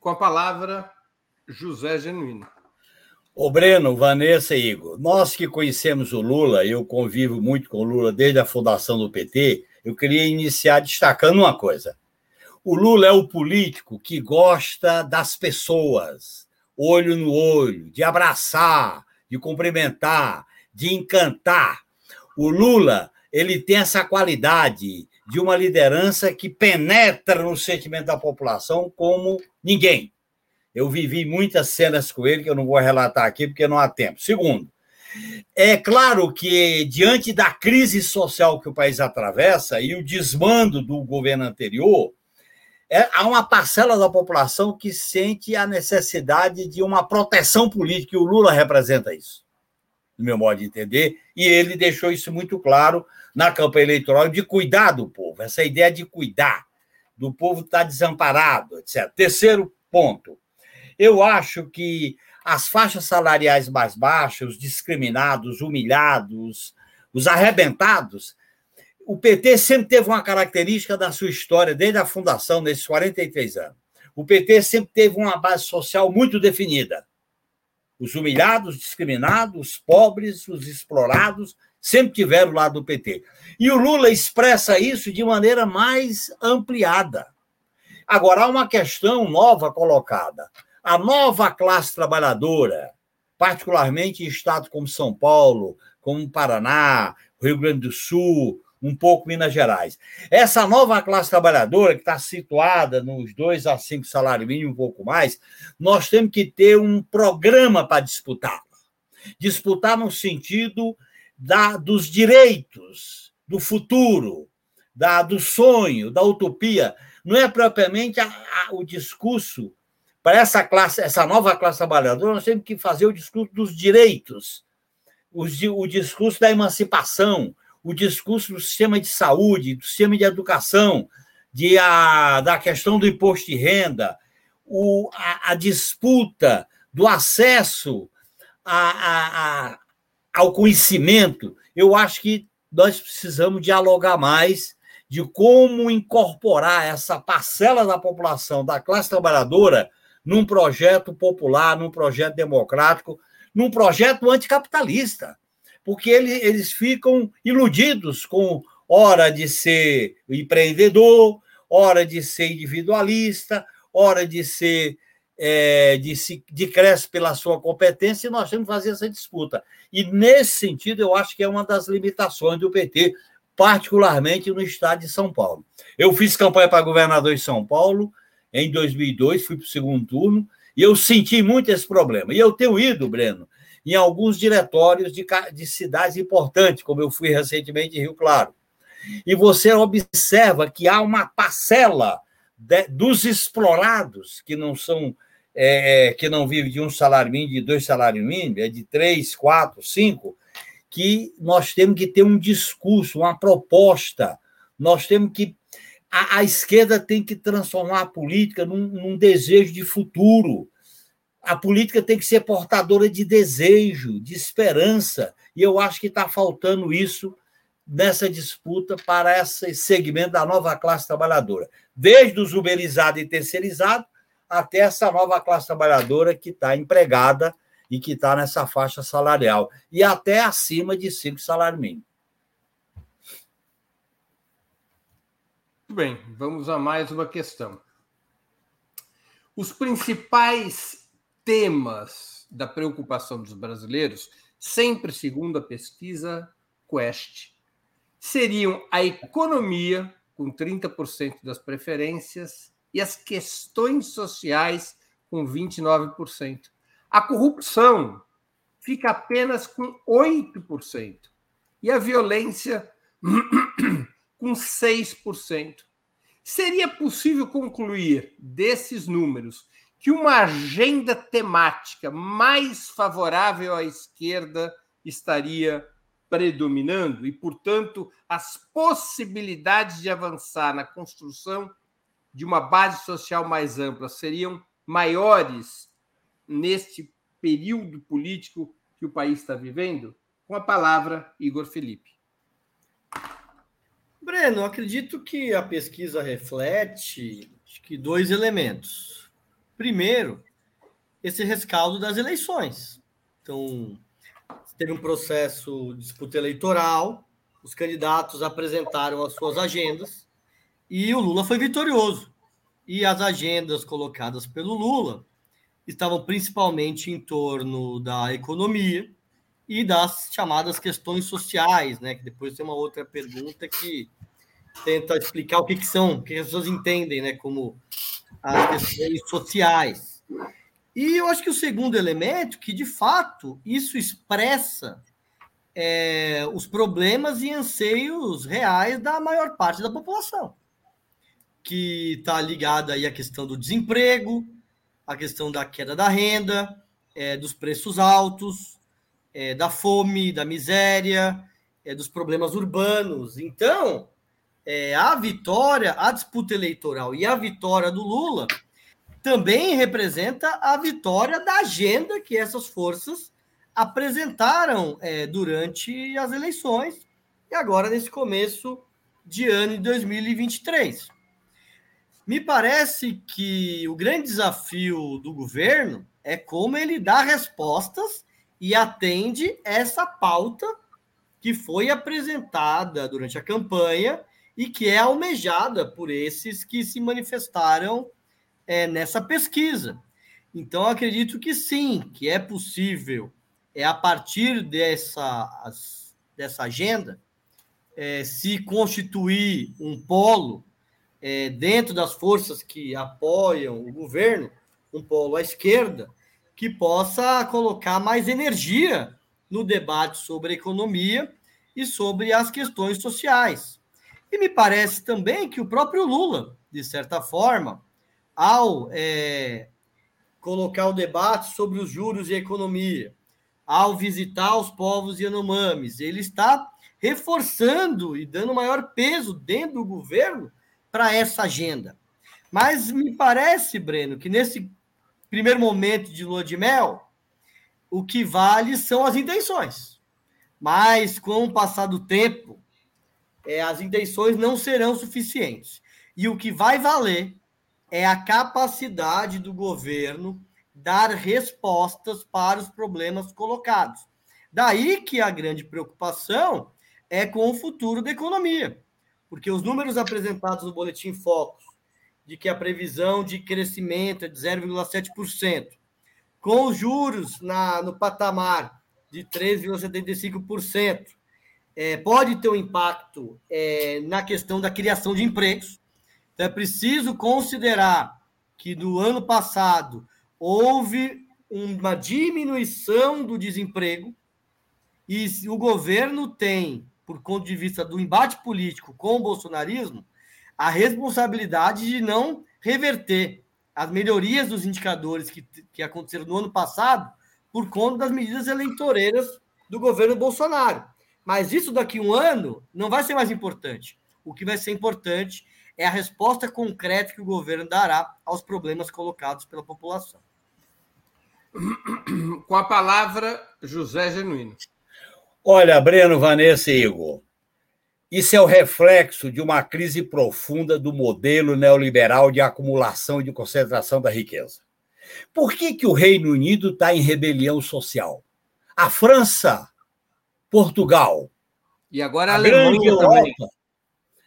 [SPEAKER 1] Com a palavra, José Genuíno.
[SPEAKER 4] O Breno, Vanessa e Igor, nós que conhecemos o Lula, eu convivo muito com o Lula desde a fundação do PT, eu queria iniciar destacando uma coisa. O Lula é o político que gosta das pessoas, olho no olho, de abraçar, de cumprimentar, de encantar. O Lula, ele tem essa qualidade de uma liderança que penetra no sentimento da população como ninguém. Eu vivi muitas cenas com ele que eu não vou relatar aqui porque não há tempo. Segundo, é claro que, diante da crise social que o país atravessa e o desmando do governo anterior, é, há uma parcela da população que sente a necessidade de uma proteção política, e o Lula representa isso, no meu modo de entender, e ele deixou isso muito claro na campanha eleitoral de cuidar do povo, essa ideia de cuidar do povo estar desamparado, etc. Terceiro ponto, eu acho que as faixas salariais mais baixas, os discriminados, humilhados, os arrebentados, o PT sempre teve uma característica da sua história, desde a fundação, nesses 43 anos. O PT sempre teve uma base social muito definida. Os humilhados, discriminados, os pobres, os explorados, sempre tiveram lá do PT. E o Lula expressa isso de maneira mais ampliada. Agora, há uma questão nova colocada a nova classe trabalhadora, particularmente em estados como São Paulo, como Paraná, Rio Grande do Sul, um pouco Minas Gerais. Essa nova classe trabalhadora, que está situada nos dois a cinco salários mínimos, um pouco mais, nós temos que ter um programa para disputar. Disputar no sentido da, dos direitos, do futuro, da, do sonho, da utopia. Não é propriamente a, a, o discurso para essa classe, essa nova classe trabalhadora, nós temos que fazer o discurso dos direitos, o, discurso da emancipação, o discurso do sistema de saúde, do sistema de educação, de a, da questão do imposto de renda, o, a, a disputa do acesso a, a, ao conhecimento. Eu acho que nós precisamos dialogar mais de como incorporar essa parcela da população, da classe trabalhadora, num projeto popular, num projeto democrático, num projeto anticapitalista, porque ele, eles ficam iludidos com hora de ser empreendedor, hora de ser individualista, hora de ser é, de, se, de cresce pela sua competência, e nós temos que fazer essa disputa. E, nesse sentido, eu acho que é uma das limitações do PT, particularmente no estado de São Paulo. Eu fiz campanha para governador de São Paulo, em 2002, fui para o segundo turno, e eu senti muito esse problema. E eu tenho ido, Breno, em alguns diretórios de, de cidades importantes, como eu fui recentemente em Rio Claro. E você observa que há uma parcela de, dos explorados que não são é, é, que não vivem de um salário mínimo, de dois salários mínimos, é de três, quatro, cinco, que nós temos que ter um discurso, uma proposta, nós temos que a, a esquerda tem que transformar a política num, num desejo de futuro. A política tem que ser portadora de desejo, de esperança, e eu acho que está faltando isso nessa disputa para esse segmento da nova classe trabalhadora, desde os uberizados e terceirizados até essa nova classe trabalhadora que está empregada e que está nessa faixa salarial, e até acima de cinco salários mínimos.
[SPEAKER 1] Muito bem, vamos a mais uma questão. Os principais temas da preocupação dos brasileiros, sempre segundo a pesquisa Quest, seriam a economia, com 30% das preferências, e as questões sociais, com 29%. A corrupção, fica apenas com 8%. E a violência com 6%. Seria possível concluir desses números que uma agenda temática mais favorável à esquerda estaria predominando e, portanto, as possibilidades de avançar na construção de uma base social mais ampla seriam maiores neste período político que o país está vivendo? Com a palavra, Igor Felipe.
[SPEAKER 3] Breno, acredito que a pesquisa reflete que dois elementos. Primeiro, esse rescaldo das eleições. Então, teve um processo de disputa eleitoral, os candidatos apresentaram as suas agendas e o Lula foi vitorioso. E as agendas colocadas pelo Lula estavam principalmente em torno da economia e das chamadas questões sociais, né? Que depois tem uma outra pergunta que tenta explicar o que, que são, o que as pessoas entendem, né? Como as questões sociais. E eu acho que o segundo elemento, que de fato isso expressa é, os problemas e anseios reais da maior parte da população, que está ligada aí à questão do desemprego, a questão da queda da renda, é, dos preços altos, é, da fome, da miséria, é, dos problemas urbanos. Então, é, a vitória, a disputa eleitoral e a vitória do Lula também representa a vitória da agenda que essas forças apresentaram é, durante as eleições e agora nesse começo de ano de 2023. Me parece que o grande desafio do governo é como ele dá respostas e atende essa pauta que foi apresentada durante a campanha e que é almejada por esses que se manifestaram é, nessa pesquisa. Então, acredito que sim, que é possível, é a partir dessa, dessa agenda, é, se constituir um polo é, dentro das forças que apoiam o governo, um polo à esquerda, que possa colocar mais energia no debate sobre economia e sobre as questões sociais. E me parece também que o próprio Lula, de certa forma, ao é, colocar o debate sobre os juros e a economia, ao visitar os povos Yanomamis, ele está reforçando e dando maior peso dentro do governo para essa agenda. Mas me parece, Breno, que nesse primeiro momento de lua de mel, o que vale são as intenções. Mas com o passar do tempo, é, as intenções não serão suficientes. E o que vai valer é a capacidade do governo dar respostas para os problemas colocados. Daí que a grande preocupação é com o futuro da economia, porque os números apresentados no Boletim Focus, de que a previsão de crescimento é de 0,7%, com os juros na, no patamar de 3,75%, é, pode ter um impacto é, na questão da criação de empregos. Então, é preciso considerar que no ano passado houve uma diminuição do desemprego e o governo tem, por conta de vista do embate político com o bolsonarismo, a responsabilidade de não reverter as melhorias dos indicadores que, que aconteceram no ano passado por conta das medidas eleitoreiras do governo Bolsonaro. Mas isso daqui a um ano não vai ser mais importante. O que vai ser importante é a resposta concreta que o governo dará aos problemas colocados pela população.
[SPEAKER 1] Com a palavra, José Genuíno.
[SPEAKER 4] Olha, Breno, Vanessa e Igor, isso é o reflexo de uma crise profunda do modelo neoliberal de acumulação e de concentração da riqueza. Por que, que o Reino Unido está em rebelião social? A França Portugal.
[SPEAKER 1] E agora a, a Alemanha também.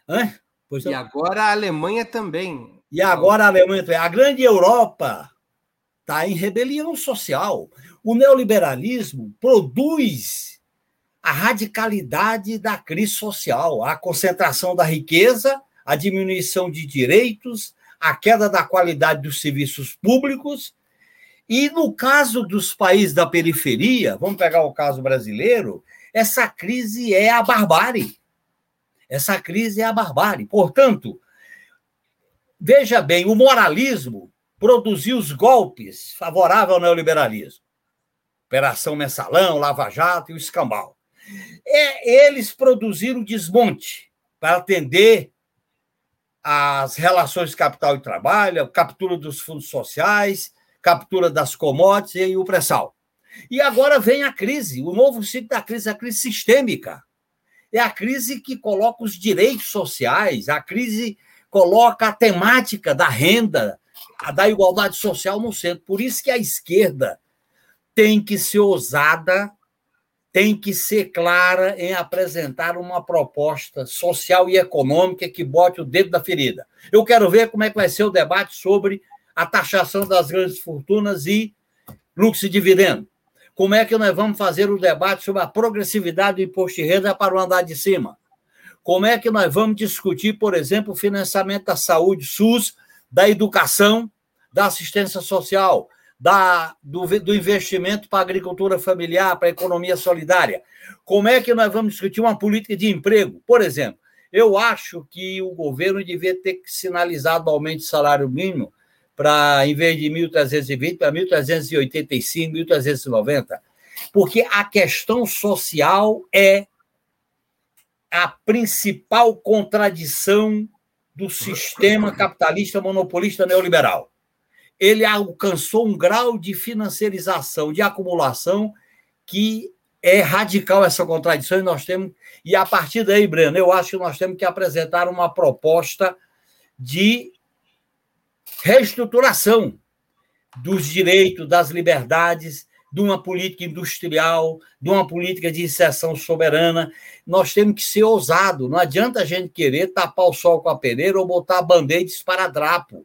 [SPEAKER 4] Hã?
[SPEAKER 1] Pois e agora a Alemanha também.
[SPEAKER 4] E agora a Alemanha também. A grande Europa está em rebelião social. O neoliberalismo produz a radicalidade da crise social, a concentração da riqueza, a diminuição de direitos, a queda da qualidade dos serviços públicos E no caso dos países da periferia, vamos pegar o caso brasileiro, essa crise é a barbárie. Essa crise é a barbárie. Portanto, veja bem, o moralismo produziu os golpes favoráveis ao neoliberalismo. Operação Mensalão, Lava Jato e o escambau. É, eles produziram desmonte para atender as relações capital e trabalho, captura dos fundos sociais, captura das commodities e o pré-sal. E agora vem a crise, o novo ciclo da crise, a crise sistêmica. É a crise que coloca os direitos sociais, a crise coloca a temática da renda, da igualdade social no centro. Por isso que a esquerda tem que ser ousada, tem que ser clara em apresentar uma proposta social e econômica que bote o dedo da ferida. Eu quero ver como é que vai ser o debate sobre a taxação das grandes fortunas e lucro de dividendo. Como é que nós vamos fazer o debate sobre a progressividade do imposto de renda para o andar de cima? Como é que nós vamos discutir, por exemplo, o financiamento da saúde, SUS, da educação, da assistência social, da, do, do investimento para a agricultura familiar, para a economia solidária? Como é que nós vamos discutir uma política de emprego? Por exemplo, eu acho que o governo devia ter sinalizado o aumento de salário mínimo para, em vez de 1.320, para 1.385, 1.390, porque a questão social é a principal contradição do sistema capitalista monopolista neoliberal. Ele alcançou um grau de financiarização, de acumulação, que é radical essa contradição, e nós temos. E a partir daí, Breno, eu acho que nós temos que apresentar uma proposta de reestruturação dos direitos, das liberdades, de uma política industrial, de uma política de inserção soberana. Nós temos que ser ousados. Não adianta a gente querer tapar o sol com a peneira ou botar band-aids para drapo.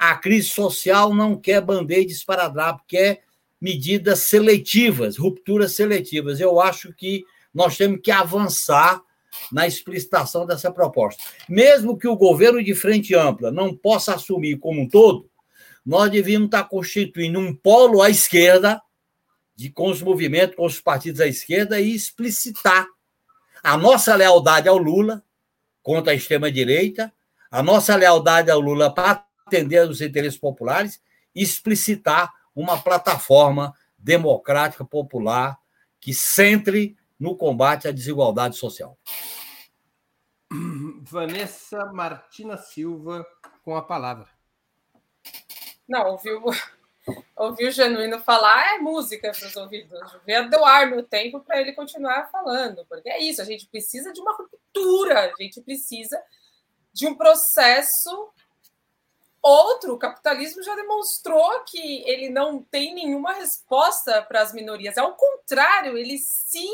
[SPEAKER 4] A crise social não quer band-aids para drapo, quer medidas seletivas, rupturas seletivas. Eu acho que nós temos que avançar na explicitação dessa proposta. Mesmo que o governo de frente ampla não possa assumir como um todo, nós devíamos estar constituindo um polo à esquerda, de, com os movimentos, com os partidos à esquerda, e explicitar a nossa lealdade ao Lula contra a extrema-direita, a nossa lealdade ao Lula para atender os interesses populares, e explicitar uma plataforma democrática popular que centre no combate à desigualdade social.
[SPEAKER 1] Vanessa Martina Silva com a palavra.
[SPEAKER 2] Não, ouviu, ouviu o Genuíno falar é música para os ouvidos. Devia doar meu tempo para ele continuar falando, porque é isso, a gente precisa de uma ruptura, a gente precisa de um processo Outro, o capitalismo já demonstrou que ele não tem nenhuma resposta para as minorias. Ao contrário, ele se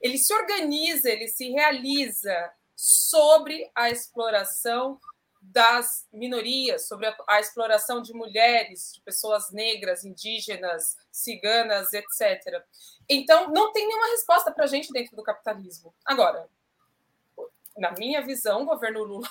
[SPEAKER 2] ele se organiza, ele se realiza sobre a exploração das minorias, sobre a, a, exploração de mulheres, de pessoas negras, indígenas, ciganas, etc. Então, não tem nenhuma resposta para a gente dentro do capitalismo. Agora, na minha visão, o governo Lula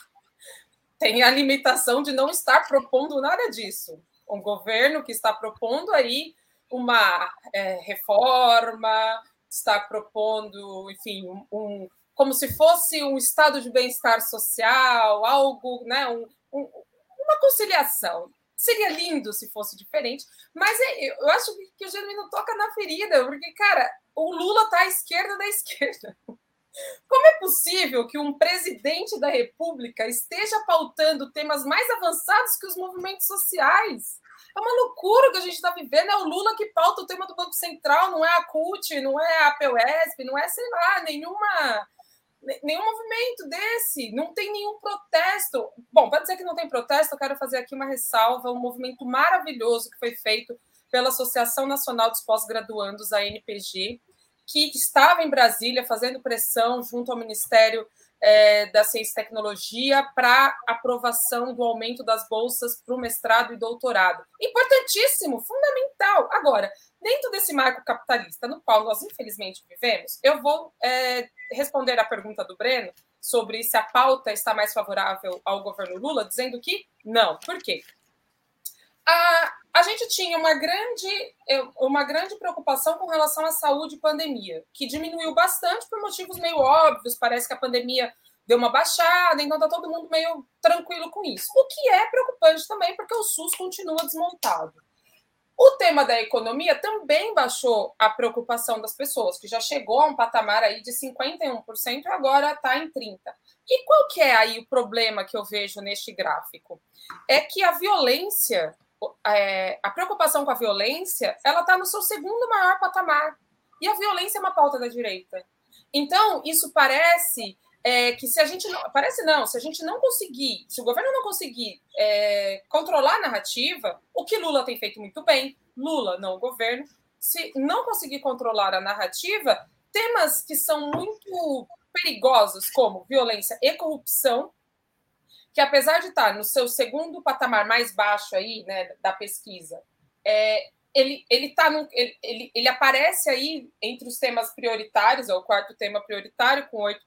[SPEAKER 2] tem a limitação de não estar propondo nada disso. Um governo que está propondo aí uma é, reforma, está propondo, enfim, um, um, como se fosse um estado de bem-estar social, algo, né, um, uma conciliação. Seria lindo se fosse diferente, mas é, eu acho que o Genuíno toca na ferida, porque, cara, o Lula está à esquerda da esquerda. Como é possível que um presidente da República esteja pautando temas mais avançados que os movimentos sociais? É uma loucura que a gente está vivendo. É o Lula que pauta o tema do Banco Central, não é a CUT, não é a PUSP, não é, sei lá, nenhuma, nenhum movimento desse. Não tem nenhum protesto. Bom, para dizer que não tem protesto, eu quero fazer aqui uma ressalva: um movimento maravilhoso que foi feito pela Associação Nacional dos Pós-Graduandos, a NPG, que estava em Brasília fazendo pressão junto ao Ministério é, da Ciência e Tecnologia para aprovação do aumento das bolsas para o mestrado e doutorado. Importantíssimo, fundamental. Agora, dentro desse marco capitalista no qual nós infelizmente vivemos, eu vou é, responder a pergunta do Breno sobre se a pauta está mais favorável ao governo Lula, dizendo que não. Por quê? A, a gente tinha uma grande, uma grande preocupação com relação à saúde e pandemia, que diminuiu bastante por motivos meio óbvios. Parece que a pandemia deu uma baixada, então está todo mundo meio tranquilo com isso. O que é preocupante também, porque o SUS continua desmontado. O tema da economia também baixou a preocupação das pessoas, que já chegou a um patamar aí de 51% e agora está em 30%. E qual que é aí o problema que eu vejo neste gráfico? É que a violência, é, a preocupação com a violência, ela está no seu segundo maior patamar. E a violência é uma pauta da direita. Então, isso parece é que se a gente não. Parece não, se a gente não conseguir, se o governo não conseguir é, controlar a narrativa, o que Lula tem feito muito bem, Lula, não o governo, se não conseguir controlar a narrativa, temas que são muito perigosos, como violência e corrupção, que apesar de estar no seu segundo patamar mais baixo aí, né, da pesquisa, é, ele, ele, tá no, ele, ele, ele, aparece aí entre os temas prioritários, é o quarto tema prioritário, com 8%,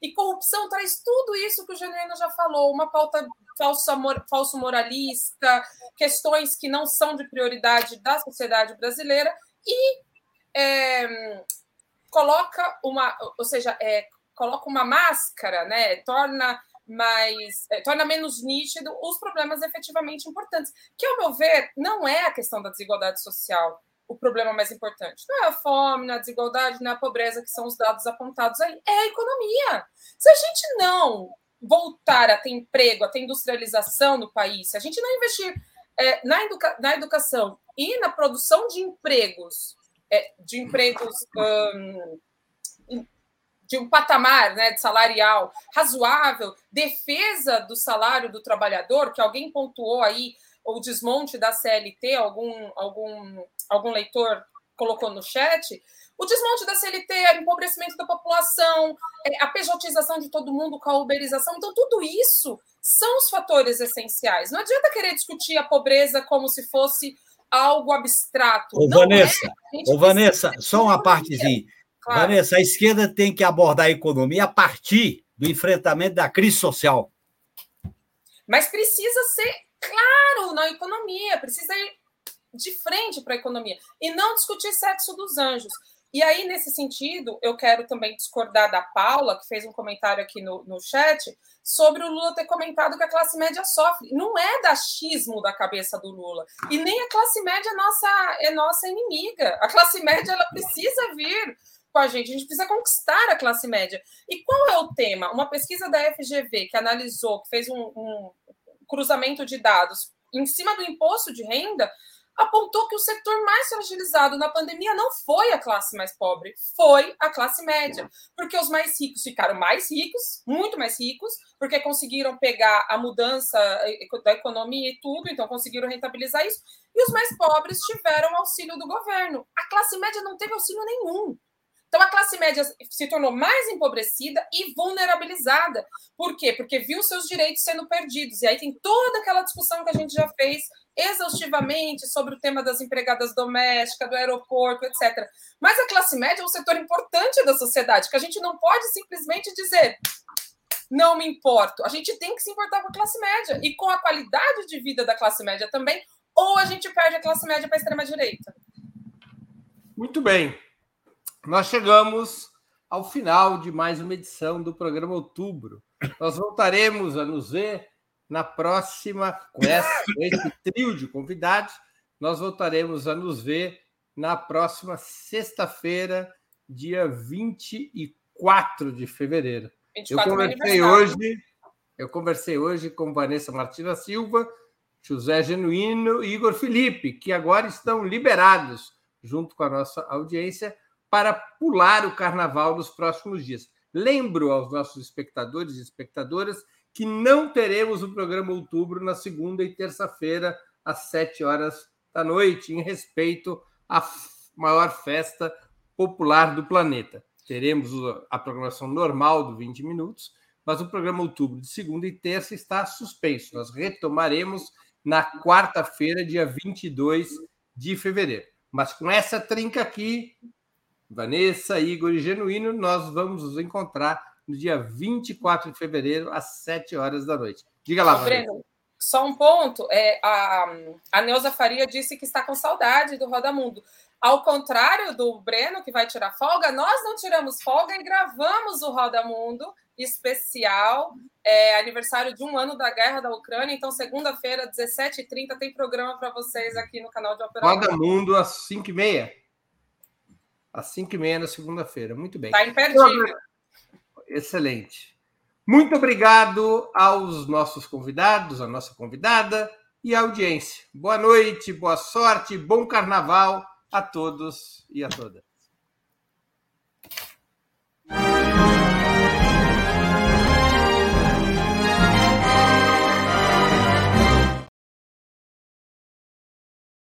[SPEAKER 2] e corrupção traz tudo isso que o Genuíno já falou, uma pauta falsa, falso moralista, questões que não são de prioridade da sociedade brasileira, e é, coloca uma, ou seja, é, coloca uma máscara, né? Torna mais é, torna menos nítido os problemas efetivamente importantes, que, ao meu ver, não é a questão da desigualdade social o problema mais importante. Não é a fome, é a desigualdade, não é a pobreza, que são os dados apontados aí, é a economia. Se a gente não voltar a ter emprego, a ter industrialização no país, se a gente não investir é, na, educa na educação e na produção de empregos, é, de empregos. Um, de um patamar né, de salarial razoável, defesa do salário do trabalhador, que alguém pontuou aí o desmonte da CLT, algum, algum, algum leitor colocou no chat, o desmonte da CLT, o empobrecimento da população, é, a pejotização de todo mundo com a uberização. Então, tudo isso são os fatores essenciais. Não adianta querer discutir a pobreza como se fosse algo abstrato.
[SPEAKER 4] Ô, Vanessa, é. ô, Vanessa só uma partezinha. Claro. Vanessa, a esquerda tem que abordar a economia a partir do enfrentamento da crise social.
[SPEAKER 2] Mas precisa ser claro na economia, precisa ir de frente para a economia e não discutir sexo dos anjos. E aí, nesse sentido, eu quero também discordar da Paula, que fez um comentário aqui no, no chat, sobre o Lula ter comentado que a classe média sofre. Não é achismo da cabeça do Lula. E nem a classe média é nossa, é nossa inimiga. A classe média ela precisa vir com a gente. A gente precisa conquistar a classe média. E qual é o tema? Uma pesquisa da FGV que analisou, que fez um, um cruzamento de dados em cima do imposto de renda, apontou que o setor mais fragilizado na pandemia não foi a classe mais pobre, foi a classe média, porque os mais ricos ficaram mais ricos, muito mais ricos, porque conseguiram pegar a mudança da economia e tudo, então conseguiram rentabilizar isso, e os mais pobres tiveram auxílio do governo. A classe média não teve auxílio nenhum. Então, a classe média se tornou mais empobrecida e vulnerabilizada. Por quê? Porque viu seus direitos sendo perdidos. E aí tem toda aquela discussão que a gente já fez exaustivamente sobre o tema das empregadas domésticas, do aeroporto, etc. Mas a classe média é um setor importante da sociedade, que a gente não pode simplesmente dizer não me importo. A gente tem que se importar com a classe média e com a qualidade de vida da classe média também, ou a gente perde a classe média para a extrema-direita.
[SPEAKER 1] Muito bem nós chegamos ao final de mais uma edição do programa Outubro. Nós voltaremos a nos ver na próxima, com esse trio de convidados, nós voltaremos a nos ver na próxima sexta-feira, dia 24 de fevereiro. 24 eu conversei hoje, eu conversei hoje com Vanessa Martina Silva, José Genuíno e Igor Felipe, que agora estão liberados junto com a nossa audiência para pular o carnaval nos próximos dias. Lembro aos nossos espectadores e espectadoras que não teremos o programa Outubro na segunda e terça-feira, às sete horas da noite, em respeito à maior festa popular do planeta. Teremos a programação normal do 20 minutos, mas o programa Outubro de segunda e terça está suspenso. Nós retomaremos na quarta-feira, dia 22 de fevereiro. Mas com essa trinca aqui, Vanessa, Igor e Genuíno, nós vamos nos encontrar no dia 24 de fevereiro, às 7 horas da noite. Diga lá,
[SPEAKER 2] Breno, só um ponto, é, a, a Neuza Faria disse que está com saudade do Roda Mundo. Ao contrário do Breno, que vai tirar folga, nós não tiramos folga e gravamos o Roda Mundo especial, é, aniversário de um ano da guerra da Ucrânia. Então, segunda-feira, 17h30, tem programa para vocês aqui no canal de Operação.
[SPEAKER 1] Roda Mundo às 5h30. Às 5h30 na segunda-feira. Muito bem.
[SPEAKER 2] Está imperdível.
[SPEAKER 1] Excelente. Muito obrigado aos nossos convidados, à nossa convidada e à audiência. Boa noite, boa sorte, bom carnaval a todos e a todas.